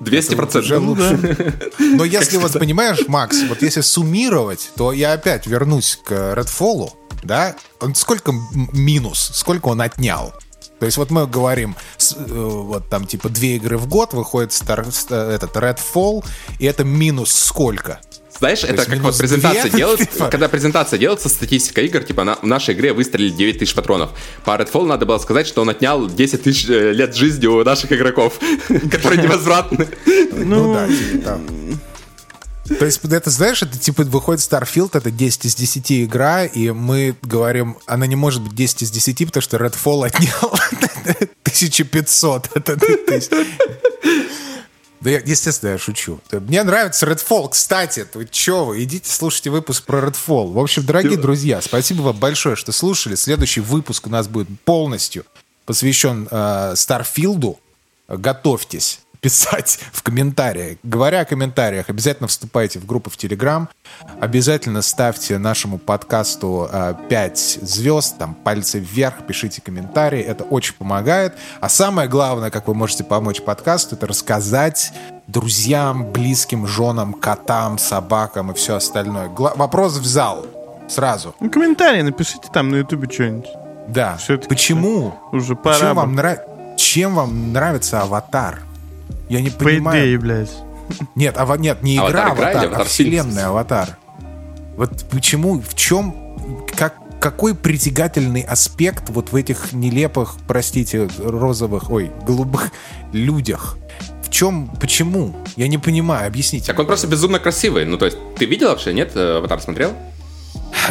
200 процентов. лучше. Но если вот, понимаешь, Макс, вот если суммировать, то я опять вернусь к Redfall, да? Он сколько минус, сколько он отнял? То есть вот мы говорим, э, вот там типа две игры в год выходит Star, этот Redfall, и это минус сколько? Знаешь, То это как вот презентация 2, делается, типа? когда презентация делается, статистика игр, типа на, в нашей игре выстрелили 9 тысяч патронов. По Redfall надо было сказать, что он отнял 10 тысяч э, лет жизни у наших игроков, которые невозвратны. Ну да, типа то есть, это, знаешь, это типа выходит Starfield, это 10 из 10 игра, и мы говорим, она не может быть 10 из 10, потому что Redfall отнял 1500. Это, да, я, естественно, я шучу. Мне нравится Redfall. Кстати, вы чё вы? Идите слушайте выпуск про Redfall. В общем, дорогие друзья, спасибо вам большое, что слушали. Следующий выпуск у нас будет полностью посвящен э, Старфилду. Готовьтесь писать в комментариях. Говоря о комментариях, обязательно вступайте в группу в Телеграм. Обязательно ставьте нашему подкасту э, 5 звезд, там пальцы вверх, пишите комментарии. Это очень помогает. А самое главное, как вы можете помочь подкасту, это рассказать друзьям, близким, женам, котам, собакам и все остальное. Гла- вопрос в зал. Сразу. Ну, комментарии напишите там на ютубе что-нибудь. Да. Почему? Уже пора. Чем вам, нрав... Чем вам нравится аватар? Я не понимаю. По идее, блядь. Нет, ава, нет, не игра Аватар, Аватар, аватар а вселенная Аватар. Вот почему, в чем, как, какой притягательный аспект вот в этих нелепых, простите, розовых, ой, голубых людях? В чем, почему? Я не понимаю, объясните. Так он просто безумно красивый. Ну, то есть, ты видел вообще, нет? Э, Аватар смотрел?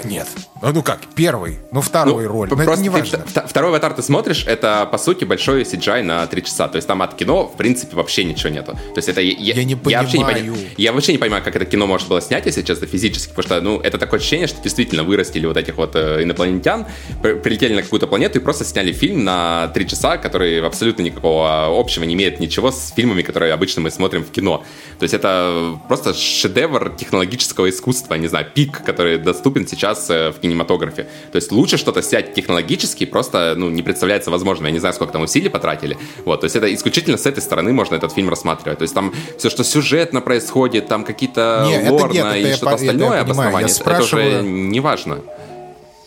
Нет. Ну, ну как, первый, ну второй ну, роль. Но это не важно. Ты, второй аватар ты смотришь, это по сути большой CGI на 3 часа. То есть там от кино, в принципе, вообще ничего нету. То есть это я, я не я Вообще не понимаю, я вообще не понимаю, как это кино может было снять, если честно, физически. Потому что, ну, это такое ощущение, что действительно вырастили вот этих вот э, инопланетян, прилетели на какую-то планету и просто сняли фильм на 3 часа, который абсолютно никакого общего не имеет ничего с фильмами, которые обычно мы смотрим в кино. То есть это просто шедевр технологического искусства, не знаю, пик, который доступен сейчас э, в кинематографе. То есть лучше что-то снять технологически просто ну, не представляется возможным. Я не знаю, сколько там усилий потратили. Вот, то есть это исключительно с этой стороны можно этот фильм рассматривать. То есть там все, что сюжетно происходит, там какие-то лорно и что-то остальное, я, обоснование, это, спрашиваю... это уже не важно.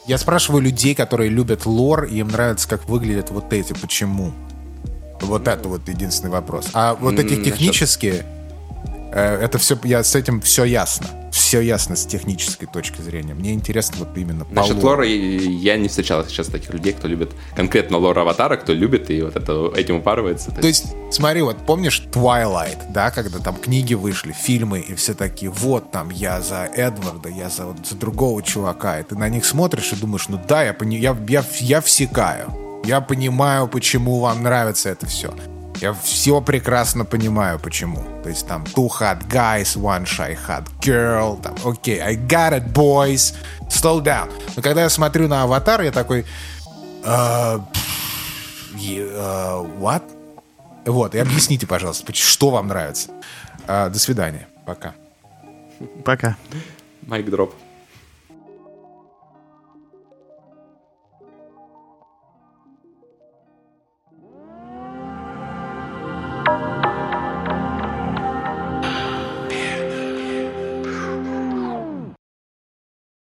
Я спрашиваю людей, которые любят лор, и им нравится, как выглядят вот эти. Почему? Вот это вот единственный вопрос. А вот эти технические, это все, я с этим все ясно. Все ясно с технической точки зрения. Мне интересно вот именно по Насчет лора я не встречал сейчас таких людей, кто любит конкретно лор Аватара, кто любит и вот это, этим упарывается. То есть, смотри, вот помнишь Twilight, да, когда там книги вышли, фильмы, и все такие, вот там я за Эдварда, я за, вот, за другого чувака, и ты на них смотришь и думаешь, ну да, я, пони- я, я, я всекаю, я понимаю, почему вам нравится это все. Я все прекрасно понимаю, почему. То есть там two hot guys, one shy hot girl, там, окей, I got it, boys, slow down. Но когда я смотрю на Аватар, я такой, «А, пф, е- а, what? Вот, и объясните, пожалуйста, что вам нравится. А, до свидания. Пока. Пока. Майк дроп.